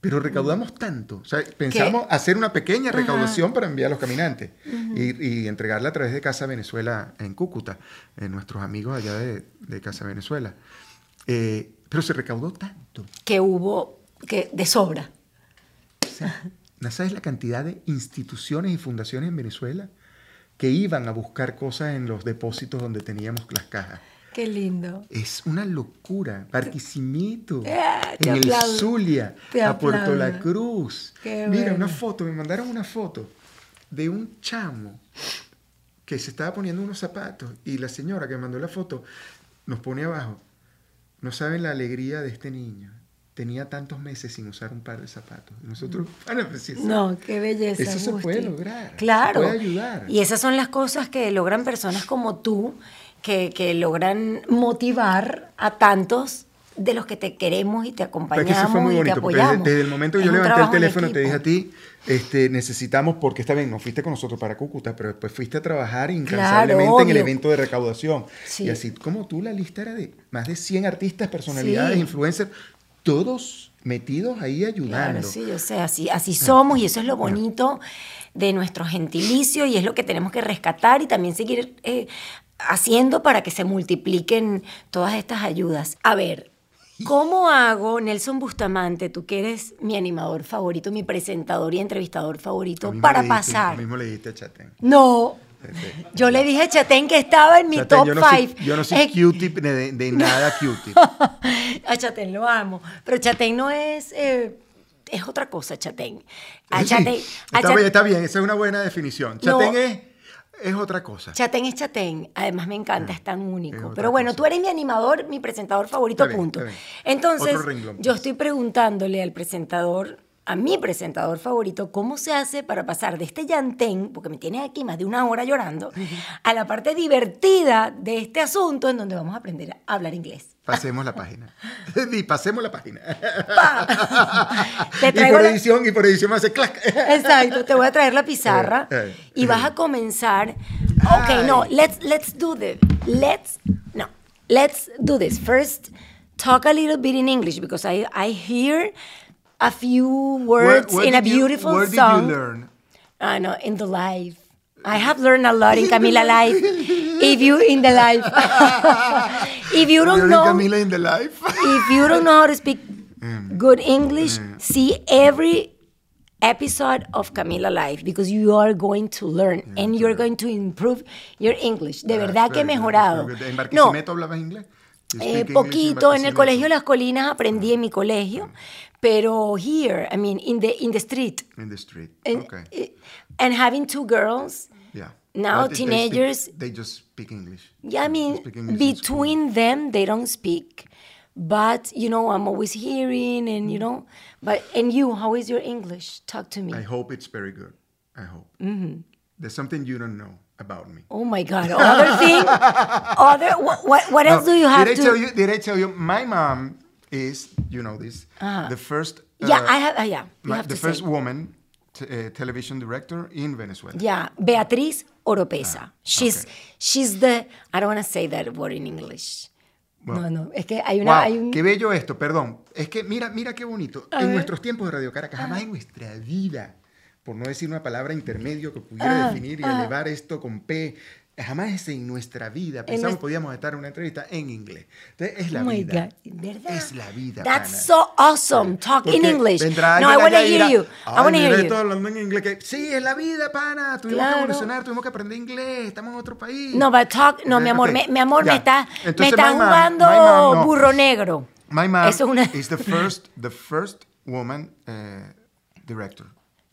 Pero recaudamos tanto. O sea, pensamos hacer una pequeña recaudación para enviar a los caminantes y, y entregarla a través de Casa Venezuela en Cúcuta, en nuestros amigos allá de, de Casa Venezuela. Eh, pero se recaudó tanto. Que hubo que de sobra. O sea, ¿no sabes la cantidad de instituciones y fundaciones en Venezuela que iban a buscar cosas en los depósitos donde teníamos las cajas? Qué lindo. Es una locura. Barquisimeto, Ah, te en el. Zulia, a Puerto. La Cruz. Qué Mira, bueno. una foto, me mandaron una foto de un chamo que se estaba poniendo unos zapatos y la señora que me mandó la foto nos pone abajo. No saben la alegría de este niño. Tenía tantos meses sin usar un par de zapatos. Nosotros, bueno, pues sí, No, qué belleza. Eso se puede lograr, se Claro. puede ayudar. Y esas son las cosas que logran personas como tú, que, que logran motivar a tantos de los que te queremos y te acompañamos que eso fue muy bonito, porque apoyamos. desde, desde el momento que Es yo levanté el teléfono, te dije a ti, este, necesitamos, porque está bien, no fuiste con nosotros para Cúcuta, pero después fuiste a trabajar incansablemente en el evento de recaudación. Sí. Y así como tú, la lista era de más de 100 artistas, personalidades, Sí. influencers, todos metidos ahí ayudando. Claro, sí, yo sé, así, así somos y eso es lo bonito de nuestro gentilicio y es lo que tenemos que rescatar y también seguir eh, haciendo para que se multipliquen todas estas ayudas. A ver, ¿cómo hago, Nelson Bustamante, tú que eres mi animador favorito, mi presentador y entrevistador favorito, para pasar? Lo mismo le dijiste a Chatén. No. Yo le dije a Chatén que estaba en mi Chatén, top yo no soy- 5. yo no soy Q-tip de, de nada Q-tip. a Chatén lo amo. Pero Chatén no es. eh, es otra cosa, Chatén. A Sí, Chatén, a está, bien, está bien, esa es una buena definición. No. Chatén es, es otra cosa. Chatén es Chatén. Además, me encanta, es tan único. Pero bueno, cosa. tú eres mi animador, mi presentador favorito, bien, punto. Entonces, yo pues. estoy preguntándole al presentador, a mi presentador favorito, cómo se hace para pasar de este llantén, porque me tiene aquí más de una hora llorando, a la parte divertida de este asunto en donde vamos a aprender a hablar inglés. Pasemos la página. Di, pasemos la página. Te y por la- edición, y por edición me hace clac. Exacto, te voy a traer la pizarra Eh, eh, y vas eh. a comenzar. Ok, no, let's let's do the let's no, let's do this first. Talk a little bit in English because I I hear a few words in a did you- beautiful where did song. you learn? I know in the life. I have learned a lot in Camila life. If you in the life, if you don't You're know, Camila in the life. if you don't know how to speak good English, see every episode of Camila Live because you are going to learn and you're going to improve your English. De verdad que he mejorado. ¿En No, Barquisimeto hablabas inglés? Eh, poquito en el colegio Las Colinas aprendí en mi colegio, pero here, I mean, in the in the street, In the street. and, okay. and having two girls. Yeah. now But they- they speak- teenagers- They just speak English. Yeah, I mean, between them, they don't speak. But, you know, I'm always hearing and, you know, but, and you, how is your English? Talk to me. I hope it's very good. I hope. Mm-hmm. There's something you don't know about me. oh my God. Other thing, other, what, what, what else No, do you have did to? I tell you? Did I tell you? My mom is, you know this, the first. Uh-huh. yeah, uh, I have, uh, yeah, you my- have the to first say. woman t- uh, television director in Venezuela. Yeah, Beatriz Oropesa. she's, Ah, okay. she's the, I don't want to say that word in English. Bueno. No, no, es que hay una, Wow, hay un, qué bello esto, perdón. Es que mira, mira qué bonito. A en ver. nuestros tiempos de Radio Caracas, jamás en nuestra vida, por no decir una palabra intermedio que pudiera Ah, definir y ah. elevar esto con P, jamás en nuestra vida pensamos que podíamos estar en una entrevista en inglés. Entonces, es la oh my vida. God, ¿verdad? Es la vida. That's pana. so awesome. Talk in English. No, I want to hear you. I "Ay, want to hear you. esto hablando en inglés. Que, sí, es la vida, pana. Tuvimos Claro. que evolucionar, tuvimos que aprender inglés. Estamos en otro país. No, but talk, no, mi amor, me, mi amor, ya. me está, me está jugando my mom, no. burro negro. My mom Eso es una- is the first, the first woman uh, director.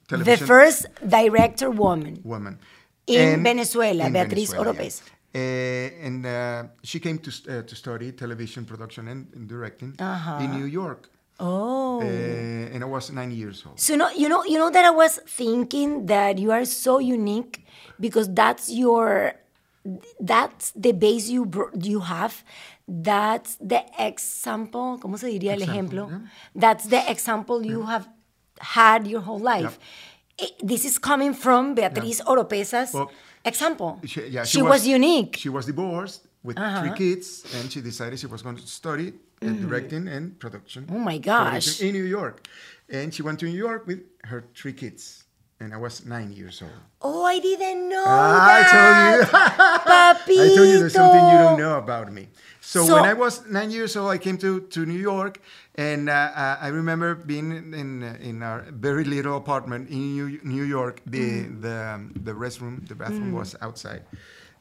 The television first director woman. woman. In Venezuela, in Beatriz Venezuela, yeah. Uh, and uh, she came to, uh, to study television production and, and directing Uh-huh. in New York. Oh. Uh, and I was nine years old. So no, you know, you know that I was thinking that you are so unique because that's your, that's the base you you have. That's the example. ¿Cómo se diría el Example, ejemplo? yeah. That's the example you have had your whole life. I- This is coming from Beatriz Oropesa's Well, example. She, yeah, she, was, unique. She was divorced with three kids, and she decided she was going to study uh, directing and production. Oh my gosh. In New York, and she went to New York with her three kids, and I was nine years old. Oh, I didn't know Ah, that. I told you. I told you there's something you don't know about me. So, So- when I was nine years old, I came to, to New York, and uh, uh, I remember being in in, our very little apartment in New, New York. The Mm. the um, the restroom, the bathroom was outside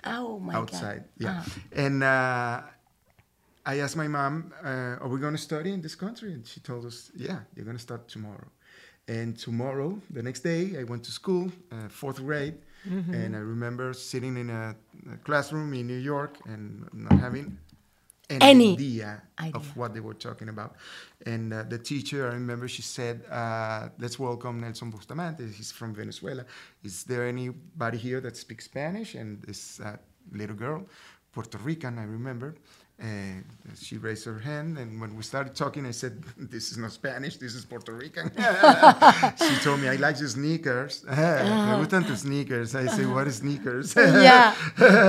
Oh my god. outside. God. Yeah. Ah. And uh, I asked my mom, uh, "Are we going to study in this country?" And she told us, "Yeah, you're going to start tomorrow." And tomorrow, the next day, I went to school, uh, fourth grade, and I remember sitting in a, a classroom in New York and not having Any idea, idea. of what they were talking about. And uh, the teacher, I remember she said, uh, let's welcome Nelson Bustamante. He's from Venezuela. Is there anybody here that speaks Spanish? And this uh, little girl, Puerto Rican, I remember, uh, she raised her hand. And when we started talking, I said, this is not Spanish, this is Puerto Rican. she told me, I like your sneakers. Me gustan tus sneakers. I say, what is sneakers? yeah.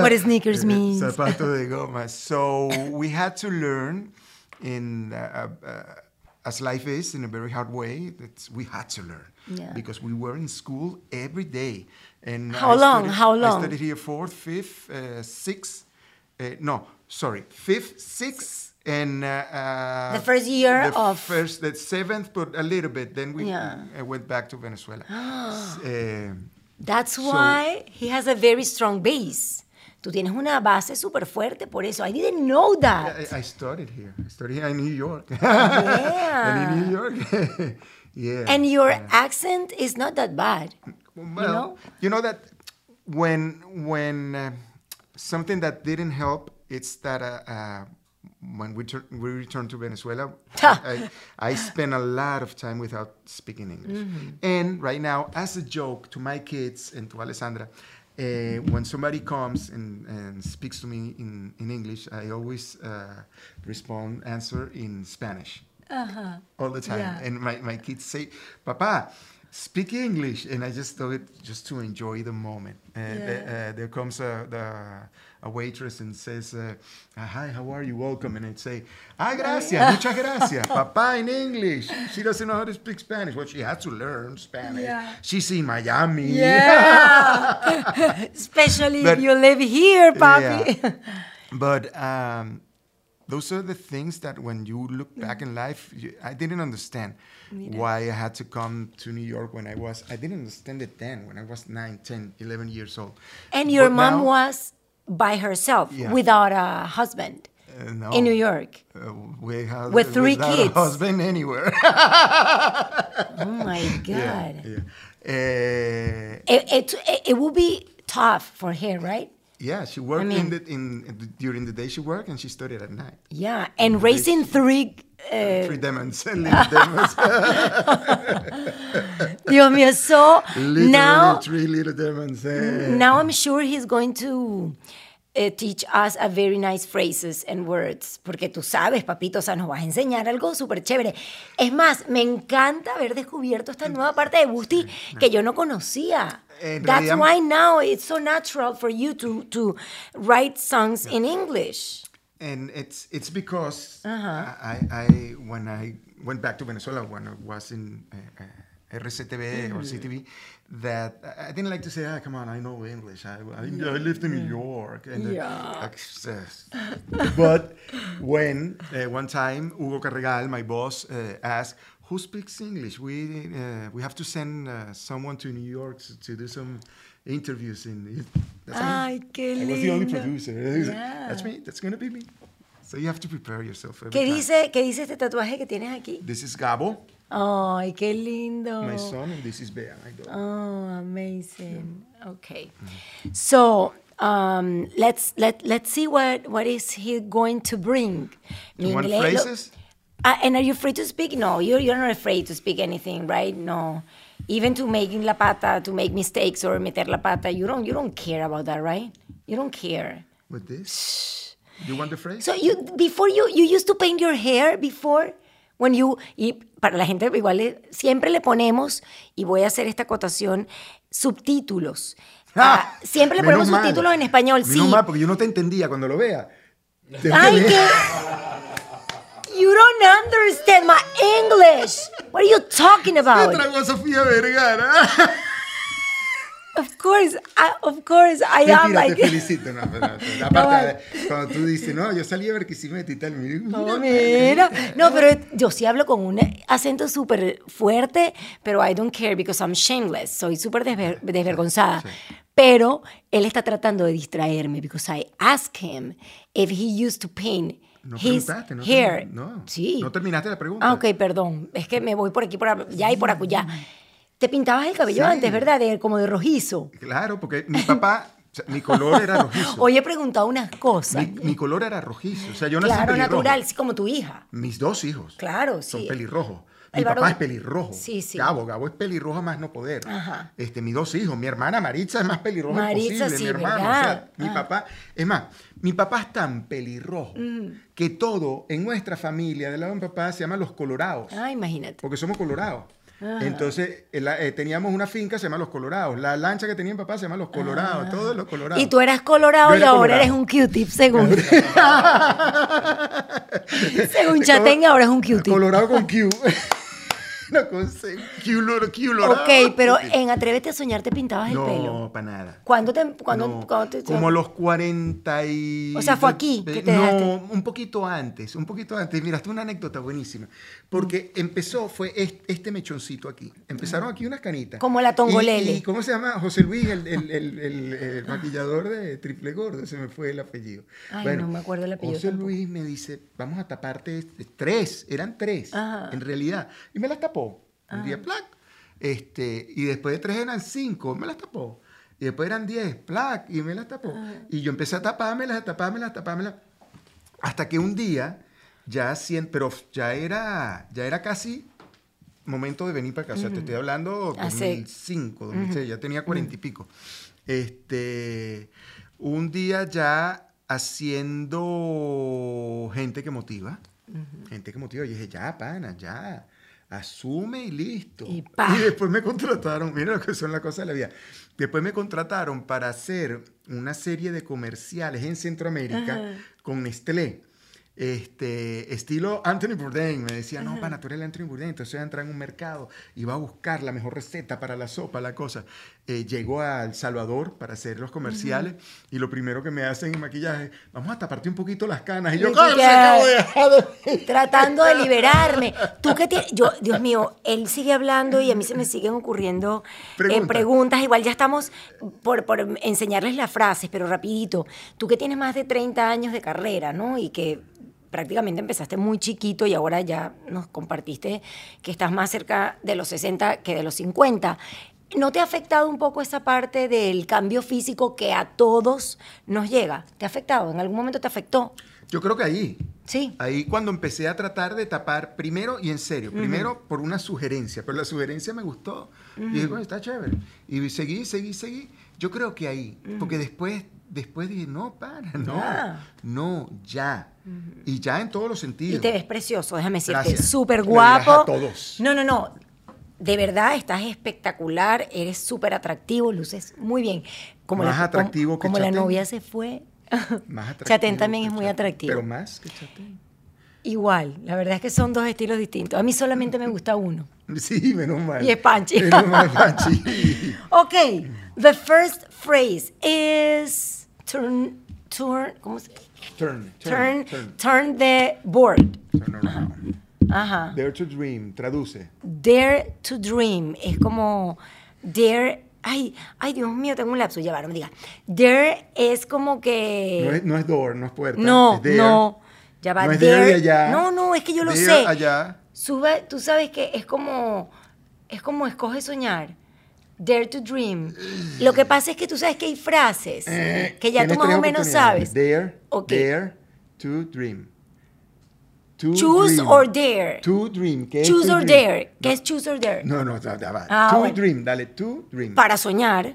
What does sneakers mean? Zapato de goma. So we had to learn in uh, uh, as life is in a very hard way. That we had to learn Yeah. because we were in school every day. And How I long? studied- How long? I studied here fourth, fifth, uh, sixth. Uh, no, sorry, fifth, sixth, and uh, uh, The first year the of- first, the seventh, but a little bit. Then we Yeah. uh, went back to Venezuela. uh, That's So- why he has a very strong base. Tú tienes una base súper fuerte por eso. I didn't know that. I, I studied here. I studied here in New York. Yeah. and in New York, yeah. And your yeah. accent is not that bad. well, you know, that when when uh, something that didn't help, it's that uh, uh, when we we returned to Venezuela, I, I spent a lot of time without speaking English. Mm-hmm. And right now, as a joke to my kids and to Alessandra. Uh, when somebody comes and, and speaks to me in, in English, I always uh, respond, answer in Spanish all the time. Yeah. And my, my kids say, Papa, speak English. And I just do it just to enjoy the moment. Uh, the- uh, there comes a, the, a waitress and says, uh, Hi, how are you? Welcome. And I'd say, Ah, gracias, muchas gracias. Papa in English. She doesn't know how to speak Spanish. Well, she had to learn Spanish. Yeah. She's in Miami. Yeah. Especially But- if you live here, papi. Yeah. But um, those are the things that when you look back in life, you, I didn't understand why I had to come to New York when I was, I didn't understand it then, when I was 9, 10, 11 years old. And your But mom now, was by herself Yeah. without a husband uh, no, in New York. uh, we have, With three kids. A husband anywhere. Oh my God. yeah, yeah. Uh, It, it, it would be tough for her, right? Yeah, she worked mean- in the, in, during the day she worked and she studied at night. Yeah. And raising three. Uh, Three demons, little demons. Dios mío. So Literally now, three little demons. eh. now I'm sure he's going to uh, teach us a very nice phrases and words. Porque tú sabes, papito, o sea, nos vas a enseñar algo súper chévere. Es más, me encanta haber descubierto esta nueva parte de Busti que yo no conocía. That's why now it's so natural for you to, to write songs in English. And it's it's because Uh-huh. I, I when I went back to Venezuela when I was in uh, uh, RCTV or CTV that I didn't like to say ah come on I know English I, I, I lived in New York and uh, Yeah. access. but when uh, one time Hugo Carregal my boss uh, asked who speaks English we uh, we have to send uh, someone to New York to, to do some interviews in that's me. Ay, qué I was the only producer. Yeah. That's me. That's gonna be me. So you have to prepare yourself. Every ¿Qué time. dice, ¿Qué dice este tatuaje que tienes aquí? This is Gabo, Ay, qué lindo. my son, and this is Bea, my. Oh, amazing. Okay. So, um, let's let let's see what what is he going to bring. Mi you want inglés lo- phrases? Ah, and are you afraid to speak? No, you're you're not afraid to speak anything, right? No. Even to making la pata, to make mistakes or meter la pata, you don't you don't care about that, right? You don't care. With this? You want the phrase? So you before you you used to paint your hair before when you y para la gente igual siempre le ponemos y voy a hacer esta acotación subtítulos. Ah, siempre le ponemos mal. subtítulos en español, Menos sí. mal, porque yo no te entendía cuando lo vea. Te- Ay, que You don't understand my English. What are you talking about? tragó Sofía Vergara. Of course, I, of course I am Mentira, like te felicito. No, no, no. Aparte, cuando tú dices, no, yo salí a Barquisimeto y tal, mira, Oh, mira. No, pero yo sí hablo con un acento súper fuerte, pero I don't care because I'm shameless. Soy súper desver- desvergonzada. Pero él está tratando de distraerme because I asked him if he used to paint No preguntaste, no, hair. no, sí. no terminaste la pregunta. Ah, ok, perdón. Es que me voy por aquí, por allá y por acullá. Te pintabas el cabello Sí. antes, ¿verdad? De- como de rojizo. Claro, porque mi papá sea, mi color era rojizo. Hoy he preguntado unas cosas. mi, mi color era rojizo. O sea, yo nací claro, pelirrojo. natural, sí, como tu hija. Mis dos hijos. Claro, Son sí. pelirrojos. Mi papá es pelirrojo. Sí, sí. Gabo, Gabo es pelirrojo más no poder. Ajá. Este, mis dos hijos, mi hermana Maritza es más pelirroja Maritza, posible, sí, mi hermano. ¿verdad? O sea, mi Ah. papá, es más, mi papá es tan pelirrojo que todo en nuestra familia del lado de mi papá se llama los colorados. Ah, imagínate. Porque somos colorados. Ah. Entonces, el- eh, teníamos una finca, se llama Los Colorados. La lancha que tenía mi papá se llama Los Colorados. Todos los Colorados. Ah. Y tú eras colorado y ahora colorado. eres un Q-tip, según. según Chatén, ahora es un Q-tip. Colorado con Q. no, con C. Q, loro- Q, lorado. Ok, pero en Atrévete a soñar te pintabas el pelo. No, para nada. ¿Cuándo te, cuándo, No, te- como los 40 y... O sea, fue aquí que te No, dejaste. un poquito antes, un poquito antes. Mira, esta es una anécdota buenísima. Porque empezó, fue est- este mechoncito aquí. Empezaron aquí unas canitas. Como la tongolele. ¿Y, y cómo se llama? José Luis, el, el- el- maquillador de Triple Gordo. Se me fue el apellido. Ay, no me acuerdo el apellido José tampoco. Luis me dice, vamos a taparte este- tres. Eran tres, Ajá. en realidad. Y me las tapó. Un día, plac. Este, y después de tres eran cinco, me las tapó. Y después eran diez, plac, y me las tapó. Y yo empecé a tapármelas, a tapármelas, a tapármelas. Hasta que un día, ya cien, pero ya era, ya era casi momento de venir para casa. Te estoy hablando Hace- 2005, 2006, ya tenía cuarenta y pico. Este, un día ya haciendo gente que motiva, gente que motiva, y dije, ya, pana, ya, asume y listo. Y pa. después me contrataron, mira lo que son las cosas de la vida. Después me contrataron para hacer una serie de comerciales en Centroamérica Ajá. con Nestlé. Este, estilo Anthony Bourdain. Me decía, no, pana, tú eres el Anthony Bourdain. Entonces voy a entrar en un mercado y va a buscar la mejor receta para la sopa, la cosa. Eh, llego a El Salvador para hacer los comerciales y lo primero que me hacen en maquillaje, vamos a taparte un poquito las canas. Y yo, Y tú "Cállate, que- acabo de dejar de-". Tratando de liberarme. Tú que tienes. Yo, Dios mío, él sigue hablando y a mí se me siguen ocurriendo eh, Pregunta. preguntas. Igual ya estamos por, por enseñarles las frases, pero rapidito. Tú que tienes más de 30 años de carrera, ¿no? Y que prácticamente empezaste muy chiquito y ahora ya nos compartiste que estás más cerca de los 60 que de los 50. ¿No te ha afectado un poco esa parte del cambio físico que a todos nos llega? ¿Te ha afectado? ¿En algún momento te afectó? Yo creo que ahí, Sí. Ahí cuando empecé a tratar de tapar, primero y en serio, primero por una sugerencia, pero la sugerencia me gustó. Y dije, bueno, está chévere. Y seguí, seguí, seguí. Yo creo que ahí, porque después, después dije, no, para, no, Ya. no, ya. Y ya en todos los sentidos. Y te ves precioso, déjame decirte. Súper guapo. a todos. No, no, no. De verdad, estás espectacular, eres súper atractivo, luces muy bien. Como Más la, atractivo como, que como la novia se fue. Más atractivo Chatén también es muy atractivo. Pero más que Chatén. Igual, la verdad es que son dos estilos distintos. A mí solamente me gusta uno. Sí, menos mal. Y es Panchi. Menos mal, Panchi. Ok, the first phrase is turn, turn, ¿cómo se Turn, Turn, turn, turn. turn the board. Turn around. Ajá. Dare to dream, traduce. Dare to dream. Es como dare. Ay, ay, Dios mío, tengo un lapso. Ya va, no me digas. Dare es como que. No es, no es door, no es puerta. no, es dare. no. Ya va, No es dare de allá. No, no, es que yo lo Dare sé. allá. Sube, tú sabes que es como. Es como escoge soñar. Dare to dream. Lo que pasa es que tú sabes que hay frases Eh, que ya tú más o menos sabes. Dare, Ok. dare to dream. To Choose dream. or dare. To dream. ¿Qué es Choose to or dream? dare. ¿Qué es choose or dare? No, no, ya, va. Ah, to bueno. dream, dale, to dream. Para soñar.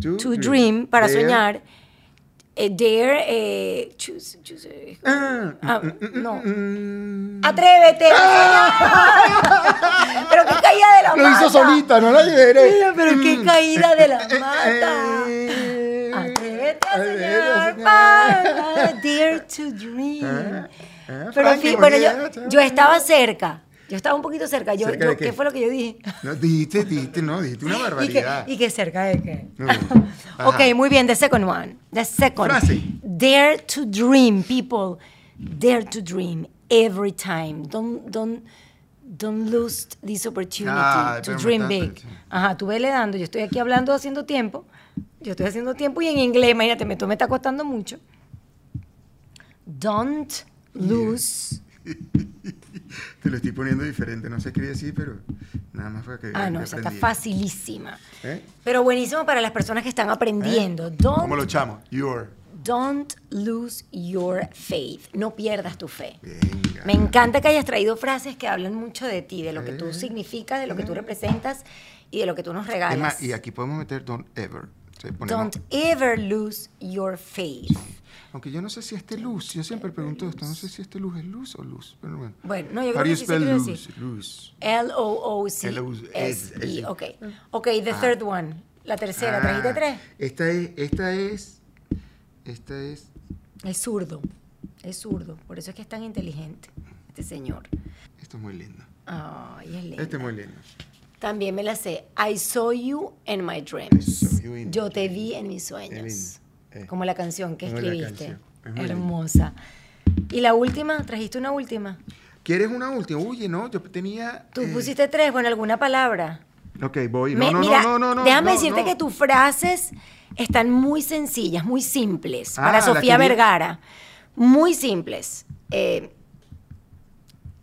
To To dream, para Dare. soñar. Eh, dare, eh, choose, choose, eh, Ah, Ah, mm, mm, no. mm, mm. ¡Atrévete! ¡Pero qué caída de la Lo mata! hizo solita, no la liberé. Mira, pero qué Mm. caída de la mata. Atrévete a soñar. para, dare to dream. Ah, ah, Pero en Frankie, fin, bueno, yo, yo estaba cerca. Yo estaba un poquito cerca. Yo, ¿Cerca yo- de qué? ¿Qué fue lo que yo dije? No, dijiste, dijiste, no, dijiste una ¿Y que, barbaridad. ¿Y que cerca de qué? No. ok, muy bien. The second one. The second. Frase. Dare to dream, people. Dare to dream every time. Don't, don't, don't lose this opportunity Ah, to dream big. Ajá, tú vele dando. Yo estoy aquí hablando, haciendo tiempo. Yo estoy haciendo tiempo y en inglés, imagínate, me, me está costando mucho. Don't lose. Te lo estoy poniendo diferente, no se escribe así, pero Nada más para que Ah, no, que esa está facilísima. ¿Eh? Pero buenísimo para las personas que están aprendiendo. Don't, ¿Cómo lo echamos? Your. don't lose your faith. No pierdas tu fe. Venga. Me encanta que hayas traído frases que hablan mucho de ti, de lo que tú Eh. significas, de lo que tú representas y de lo que tú nos regalas. Y aquí podemos meter don't ever. Ponemos- Don't ever lose your faith. Aunque yo no sé si este luz, yo siempre pregunto esto, no sé si este luz es luz o luz, pero bueno. Bueno, no, yo creo que sí se luz? decir. Luz. L-O-O-C-S-E. L-O-C-S-E. Ok. Ok, the Ah. third one. La tercera, Ah, ¿trajiste tres? Esta es, esta es, esta es, Es zurdo. Es zurdo. Por eso es que es tan inteligente, este señor. esto es muy lindo. Ay, es lindo. Este es muy lindo. También me la sé. I saw you in my I dreams. saw you in Yo te vi en mis sueños. Eh. Como la canción que escribiste. canción. Es muy lindo. Hermosa. ¿Y la última? ¿Trajiste una última? ¿Quieres una última? Oye, no, yo tenía... Tú eh, pusiste tres, bueno, alguna palabra. Ok, voy. Me- No, no, mira, no, no, no. déjame no, decirte no. que tus frases están muy sencillas, muy simples. Ah, para la Sofía Vergara. Muy simples. Eh,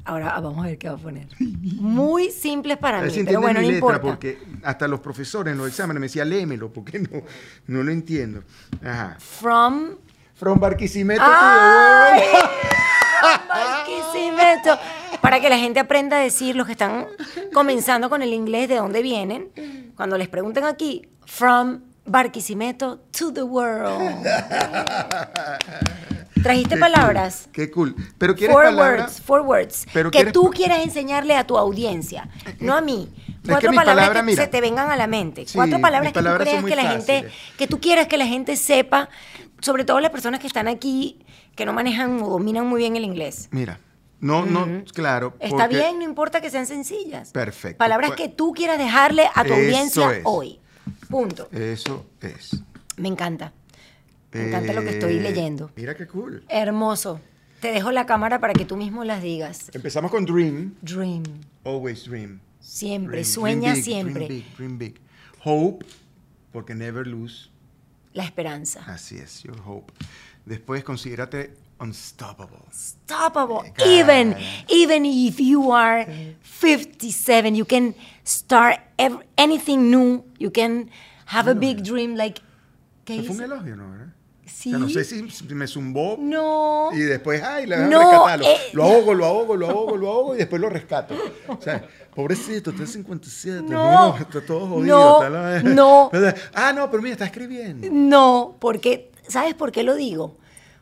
ahora ah, vamos a ver qué va a poner. Muy simples para mí, pero bueno, no mi letra, importa. porque hasta los profesores en los exámenes me decían, léemelo, porque no, no lo entiendo. Ajá. From From Barquisimeto ¡Ay! to the world. Barquisimeto. Para que la gente aprenda a decir, los que están comenzando con el inglés, de dónde vienen. Cuando les pregunten aquí, from Barquisimeto to the world. ¿Trajiste Qué palabras? cool, Qué cool. Pero quieres Four words, four words. Pero que quieres- tú quieras enseñarle a tu audiencia, no a mí. que Cuatro mis palabras palabras, que mira. se te vengan a la mente. Sí, Cuatro palabras que palabras tú creas que la gente, fáciles. que tú quieras que la gente sepa, sobre todo las personas que están aquí, que no manejan o dominan muy bien el inglés. Mira, no, no, claro. Está porque- bien, no importa que sean sencillas. Perfecto. Palabras Pues- que tú quieras dejarle a tu Eso audiencia es. hoy. Punto. Eso es. Me encanta. Me encanta lo que estoy Eh, leyendo. Mira qué cool. Hermoso. Te dejo la cámara para que tú mismo las digas. Empezamos con Dream. Dream. Always dream. Siempre, Dream, sueña dream big, siempre. Dream big, dream big. Hope, porque never lose. La esperanza. Así es, your hope. Después, considérate unstoppable. Unstoppable. Claro. Even, even if you are 57, you can start ev- anything new. You can have a big dream like... ¿Qué fue un elogio, ¿no? ¿verdad? Sí. O sea, no sé si me zumbó No. y después, ay, le No, rescatarlo. eh, lo ahogo, lo ahogo, lo ahogo, lo ahogo y después lo rescato. O sea, pobrecito, está en 57. No. mira, está todo No, jodido. está la- no. Ah, no, pero mira, está escribiendo. No, porque, ¿sabes por qué lo digo?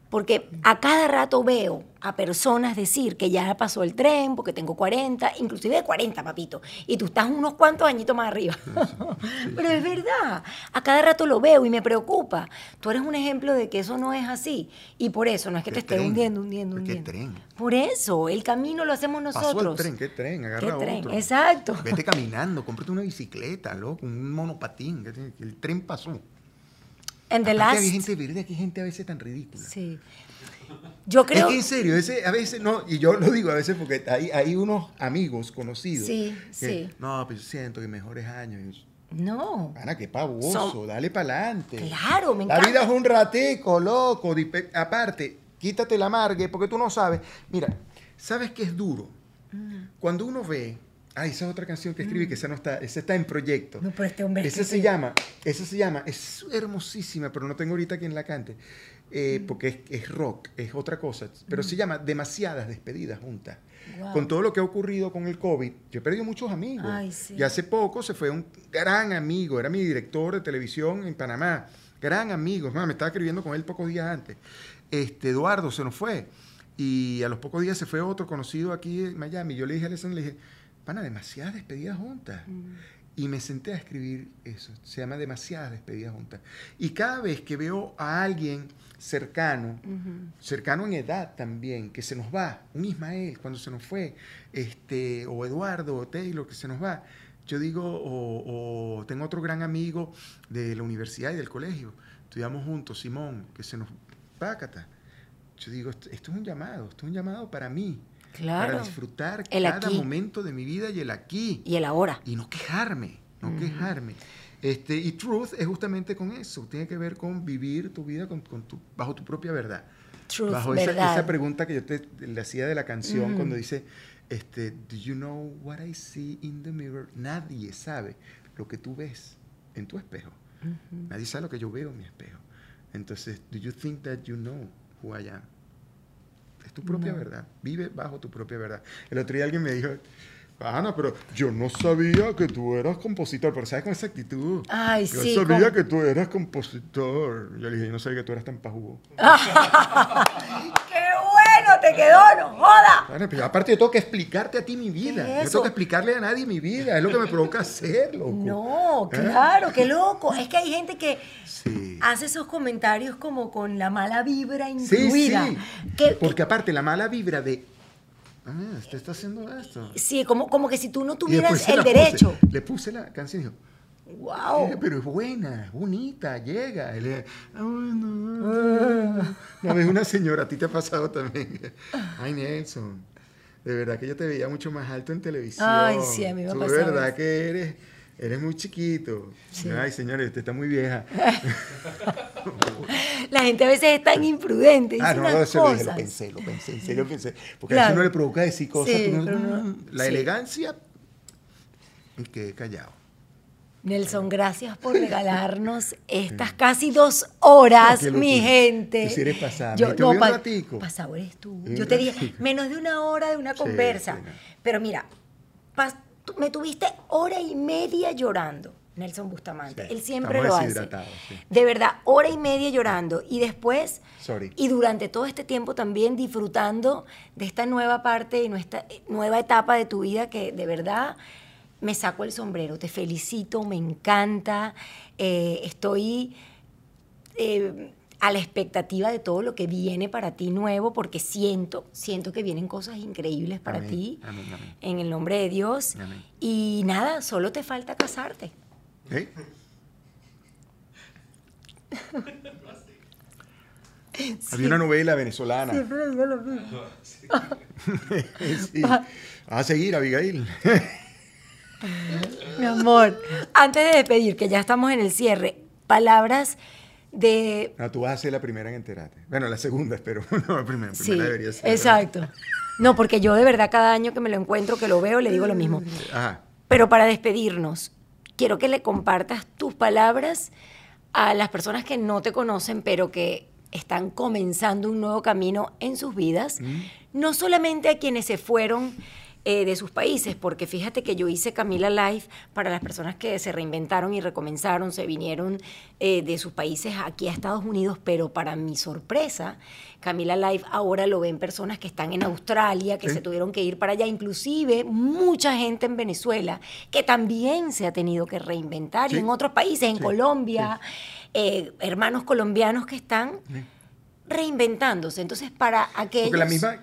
Porque a cada rato veo a personas decir que ya pasó el tren, porque tengo 40, inclusive de 40, papito, y tú estás unos cuantos añitos más arriba. Pero es verdad, a cada rato lo veo y me preocupa. Tú eres un ejemplo de que eso no es así. Y por eso, no es que te ¿Qué esté tren? hundiendo, hundiendo, ¿Qué hundiendo. tren? Por eso, el camino lo hacemos Pasó nosotros. el tren, ¿qué tren? ¿Qué tren? otro. Exacto. Vete caminando, cómprate una bicicleta, loco, un monopatín. que que El tren pasó. And the last... Hay gente hay gente a veces tan ridícula. Sí. Yo creo... Es que en serio, ese, a veces, no, y yo lo digo a veces porque hay, hay unos amigos conocidos. Sí, que, sí. No, pues siento que mejores años. No. Ana, qué pavoso, Son- dale para adelante. Claro, me La encanta. vida es un ratico, loco. Aparte, quítate el amargue porque tú no sabes. Mira, ¿sabes qué es duro? Mm. Cuando uno ve. Ah, esa es otra canción que escribí que esa no está, esa está en proyecto. No, pero este hombre es Esa se llama, esa se llama, es hermosísima, pero no tengo ahorita quien la cante, eh, Mm. porque es, es rock, es otra cosa, pero se llama Demasiadas despedidas juntas. Con todo lo que ha ocurrido con el COVID, yo he perdido muchos amigos. Ay, sí. Y hace poco se fue un gran amigo, era mi director de televisión en Panamá, gran amigo, me estaba escribiendo con él pocos días antes. Este, Eduardo se nos fue. Y a los pocos días se fue otro conocido aquí en Miami. Yo le dije a Alessandro, le dije, pana, demasiadas despedidas juntas. Y me senté a escribir eso. Se llama Demasiadas despedidas juntas. Y cada vez que veo a alguien cercano, cercano en edad también, que se nos va, un Ismael cuando se nos fue, este, o Eduardo o Taylor que se nos va, yo digo, o, o tengo otro gran amigo de la universidad y del colegio, estudiamos juntos, Simón, que se nos pácata. Yo digo, esto, esto es un llamado, esto es un llamado para mí, Claro. para disfrutar El cada aquí. momento de mi vida y el aquí Y el ahora. y no quejarme, no quejarme. Este, y truth es justamente con eso, tiene que ver con vivir tu vida con, con tu, bajo tu propia verdad. Truth, bajo esa, verdad. esa pregunta que yo te, le hacía de la canción cuando dice, este, do you know what I see in the mirror? Nadie sabe lo que tú ves en tu espejo. Nadie sabe lo que yo veo en mi espejo. Entonces, do you think that you know who I am? Tu propia verdad. Vive bajo tu propia verdad. El otro día alguien me dijo, Ana, pero yo no sabía que tú eras compositor, pero ¿sabes con esa actitud? Ay, yo sí, sabía con- que tú eras compositor. Yo le dije, yo no sabía que tú eras tan pajugo. ¡Qué bueno te quedó! ¡No joda! Bueno, pero aparte yo tengo que explicarte a ti mi vida. ¿Qué es Yo tengo que explicarle a nadie mi vida. Es lo que me provoca hacer, loco. No, ¿Eh? claro, qué loco. Es que hay gente que Sí. hace esos comentarios como con la mala vibra Sí, incluida. sí. Que- Porque aparte la mala vibra de... Ah, usted está haciendo esto. sí, como, como que si tú no tuvieras el puse. derecho. le puse la canción y dijo, ¡Wow! "Eh, pero es buena, es bonita, llega. Y le, "Ah, bueno". Una vez una señora, a ti te ha pasado también. Ay, Nelson, de verdad que yo te veía mucho más alto en televisión. Ay, sí, a mí me ha pasado De verdad que eres, eres muy chiquito. Sí. Ay, señores, usted está muy vieja. La gente a veces es tan imprudente. Ah, no, no, lo dije, lo pensé, lo pensé, en serio pensé. Porque Claro. a uno le provoca decir cosas, Sí, tú no- pero no- mm, la sí. elegancia, y quedé callado. Nelson, gracias por regalarnos estas casi dos horas, mi gente. Te vi un pa- pasado eres tú. Un Yo te dije, menos de una hora de una conversa. sí, no. Pero mira, me tuviste hora y media llorando, Nelson Bustamante. Sí, Él siempre lo hace. sí. De verdad, hora y media llorando. Y después, Sorry. y durante todo este tiempo también disfrutando de esta nueva parte y nuestra eh, nueva etapa de tu vida que de verdad me saco el sombrero. Te felicito, me encanta. eh, estoy eh, a la expectativa de todo lo que viene para ti nuevo porque siento, siento que vienen cosas increíbles para Amén, ti. amén, amén. En el nombre de Dios. Amén. Y nada, solo te falta casarte. ¿Eh? Había una novela venezolana. Siempre digo lo mismo. A seguir, Abigail. Mi amor, antes de despedir, que ya estamos en el cierre, palabras de... No, tú vas a ser la primera en enterarte. Bueno, la segunda, espero. No, la primera, Sí, primera debería ser. exacto. No, porque yo de verdad cada año que me lo encuentro, que lo veo, le digo lo mismo. Ajá. Pero para despedirnos, quiero que le compartas tus palabras a las personas que no te conocen, pero que están comenzando un nuevo camino en sus vidas. No solamente a quienes se fueron eh, de sus países, porque fíjate que yo hice Camila Life para las personas que se reinventaron y recomenzaron, se vinieron eh, de sus países aquí a Estados Unidos, pero para mi sorpresa, Camila Life ahora lo ven personas que están en Australia, que Sí. se tuvieron que ir para allá, inclusive mucha gente en Venezuela que también se ha tenido que reinventar, y en otros países, en Sí, Colombia, eh, hermanos colombianos que están reinventándose. Entonces, para aquellos... Porque la misma,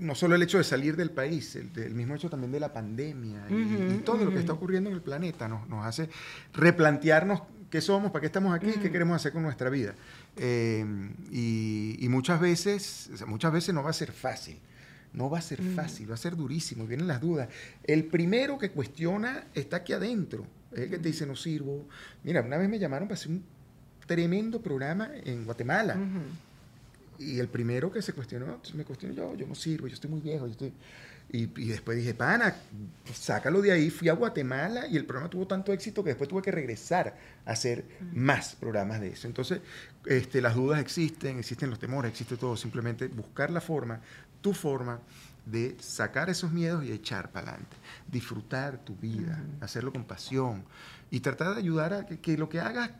no solo el hecho de salir del país, el, el mismo hecho también de la pandemia y, y todo lo que está ocurriendo en el planeta nos, nos hace replantearnos qué somos, para qué estamos aquí, qué queremos hacer con nuestra vida. Eh, y, y muchas veces, o sea, muchas veces no va a ser fácil. No va a ser fácil, va a ser durísimo, vienen las dudas. El primero que cuestiona está aquí adentro, es el que te dice no sirvo. Mira, una vez me llamaron para hacer un tremendo programa en Guatemala. Y el primero que se cuestionó, me cuestionó yo, yo no sirvo, yo estoy muy viejo, yo estoy... Y, y después dije, pana, sácalo de ahí. Fui a Guatemala y el programa tuvo tanto éxito que después tuve que regresar a hacer más programas de eso. Entonces, este, las dudas existen, existen los temores, existe todo. Simplemente buscar la forma, tu forma de sacar esos miedos y echar para adelante. Disfrutar tu vida, hacerlo con pasión y tratar de ayudar a que, que lo que hagas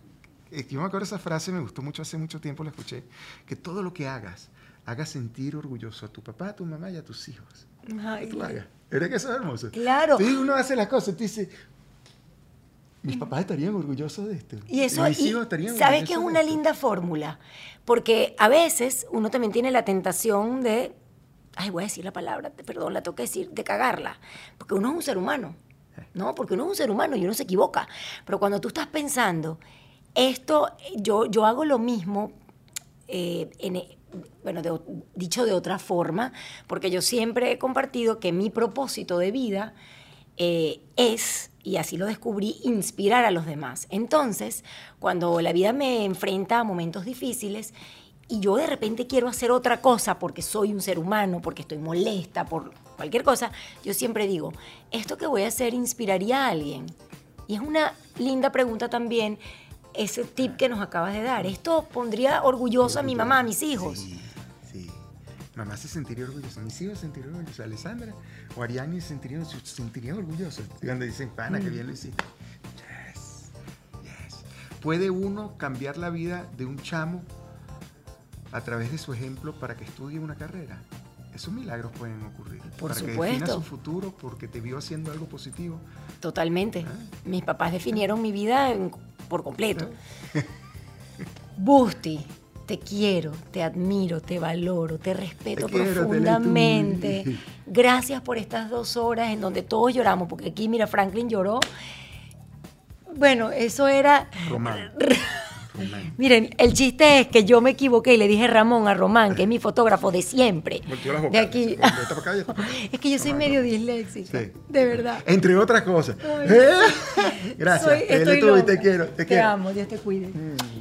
yo me acuerdo esa frase, me gustó mucho, hace mucho tiempo la escuché, que todo lo que hagas, hagas sentir orgulloso a tu papá, a tu mamá y a tus hijos. Ay, Que tú hagas. ¿Verdad que eso es hermoso? Claro. Sí, uno hace las cosas, tú dices, mis papás estarían orgullosos de esto. Y eso, mis y hijos estarían ¿sabes que es una esto". linda fórmula? Porque a veces uno también tiene la tentación de, ay, voy a decir la palabra, perdón, la tengo que decir, de cagarla. Porque uno es un ser humano, ¿no? Porque uno es un ser humano y uno se equivoca. Pero cuando tú estás pensando, esto, yo, yo hago lo mismo, eh, en, bueno, dicho de otra forma, porque yo siempre he compartido que mi propósito de vida eh, es, y así lo descubrí, inspirar a los demás. Entonces, cuando la vida me enfrenta a momentos difíciles, y yo de repente quiero hacer otra cosa porque soy un ser humano, porque estoy molesta, por cualquier cosa, yo siempre digo, ¿esto que voy a hacer inspiraría a alguien? Y es una linda pregunta también ese tip que nos acabas de dar. ¿Esto pondría orgullosa a mi mamá, a mis hijos? Sí, sí. Mamá se sentiría orgullosa, mis hijos se sentirían orgullosos, Alessandra o Ariani se sentirían, se sentirían orgullosos cuando dicen, pana, que bien lo hiciste. Yes, yes. ¿Puede uno cambiar la vida de un chamo a través de su ejemplo para que estudie una carrera? Esos milagros pueden ocurrir. Por para que supuesto. defina su futuro porque te vio haciendo algo positivo. Totalmente. Ah. Mis papás definieron mi vida en- por completo. Busti, te quiero, te admiro, te valoro, te respeto Te profundamente. Gracias por estas dos horas en donde todos lloramos, porque aquí, mira, Franklin lloró. Bueno, eso era... Román. Miren, el chiste es que yo me equivoqué y le dije Ramón a Román, que es mi fotógrafo de siempre. Las De aquí. Acá. Es que yo soy Román. medio disléxica. Sí. De verdad. Entre otras cosas. ¿Eh? Gracias. Soy- tú te quiero. Te, Te quiero. Mm. amo, Dios te cuide.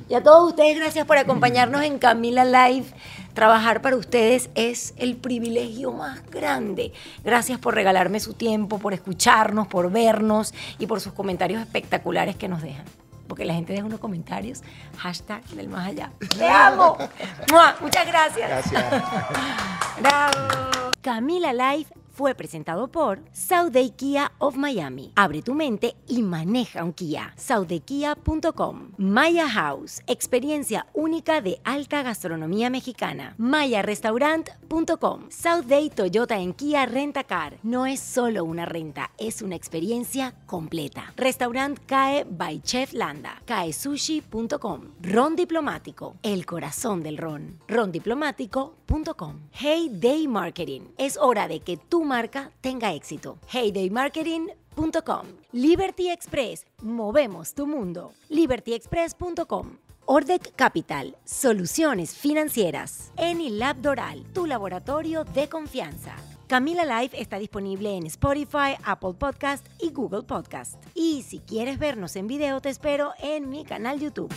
Y a todos ustedes, gracias por acompañarnos en Camila Live. Trabajar para ustedes es el privilegio más grande. Gracias por regalarme su tiempo, por escucharnos, por vernos y por sus comentarios espectaculares que nos dejan. Porque la gente deja unos comentarios, hashtag del más allá. ¡Te amo! ¡Mua! Muchas gracias. Gracias. ¡Bravo! Camila Live fue presentado por Sauday Kia of Miami. Abre tu mente y maneja un Kia. SaudayKia.com. Maya House, experiencia única de alta gastronomía mexicana. MayaRestaurant.com. Sauday Toyota en Kia Rentacar. No es solo una renta, es una experiencia completa. Restaurant CAE by Chef Landa. CAESushi.com. Ron Diplomático, el corazón del ron. Rondiplomático.com. Hey Day Marketing. Es hora de que tu marca tenga éxito. Heydaymarketing.com. Liberty Express. Movemos tu mundo. LibertyExpress.com. Ordec Capital, soluciones financieras. Enilab Doral, tu laboratorio de confianza. Camila Live está disponible en Spotify, Apple Podcast y Google Podcast. Y si quieres vernos en video, te espero en mi canal YouTube.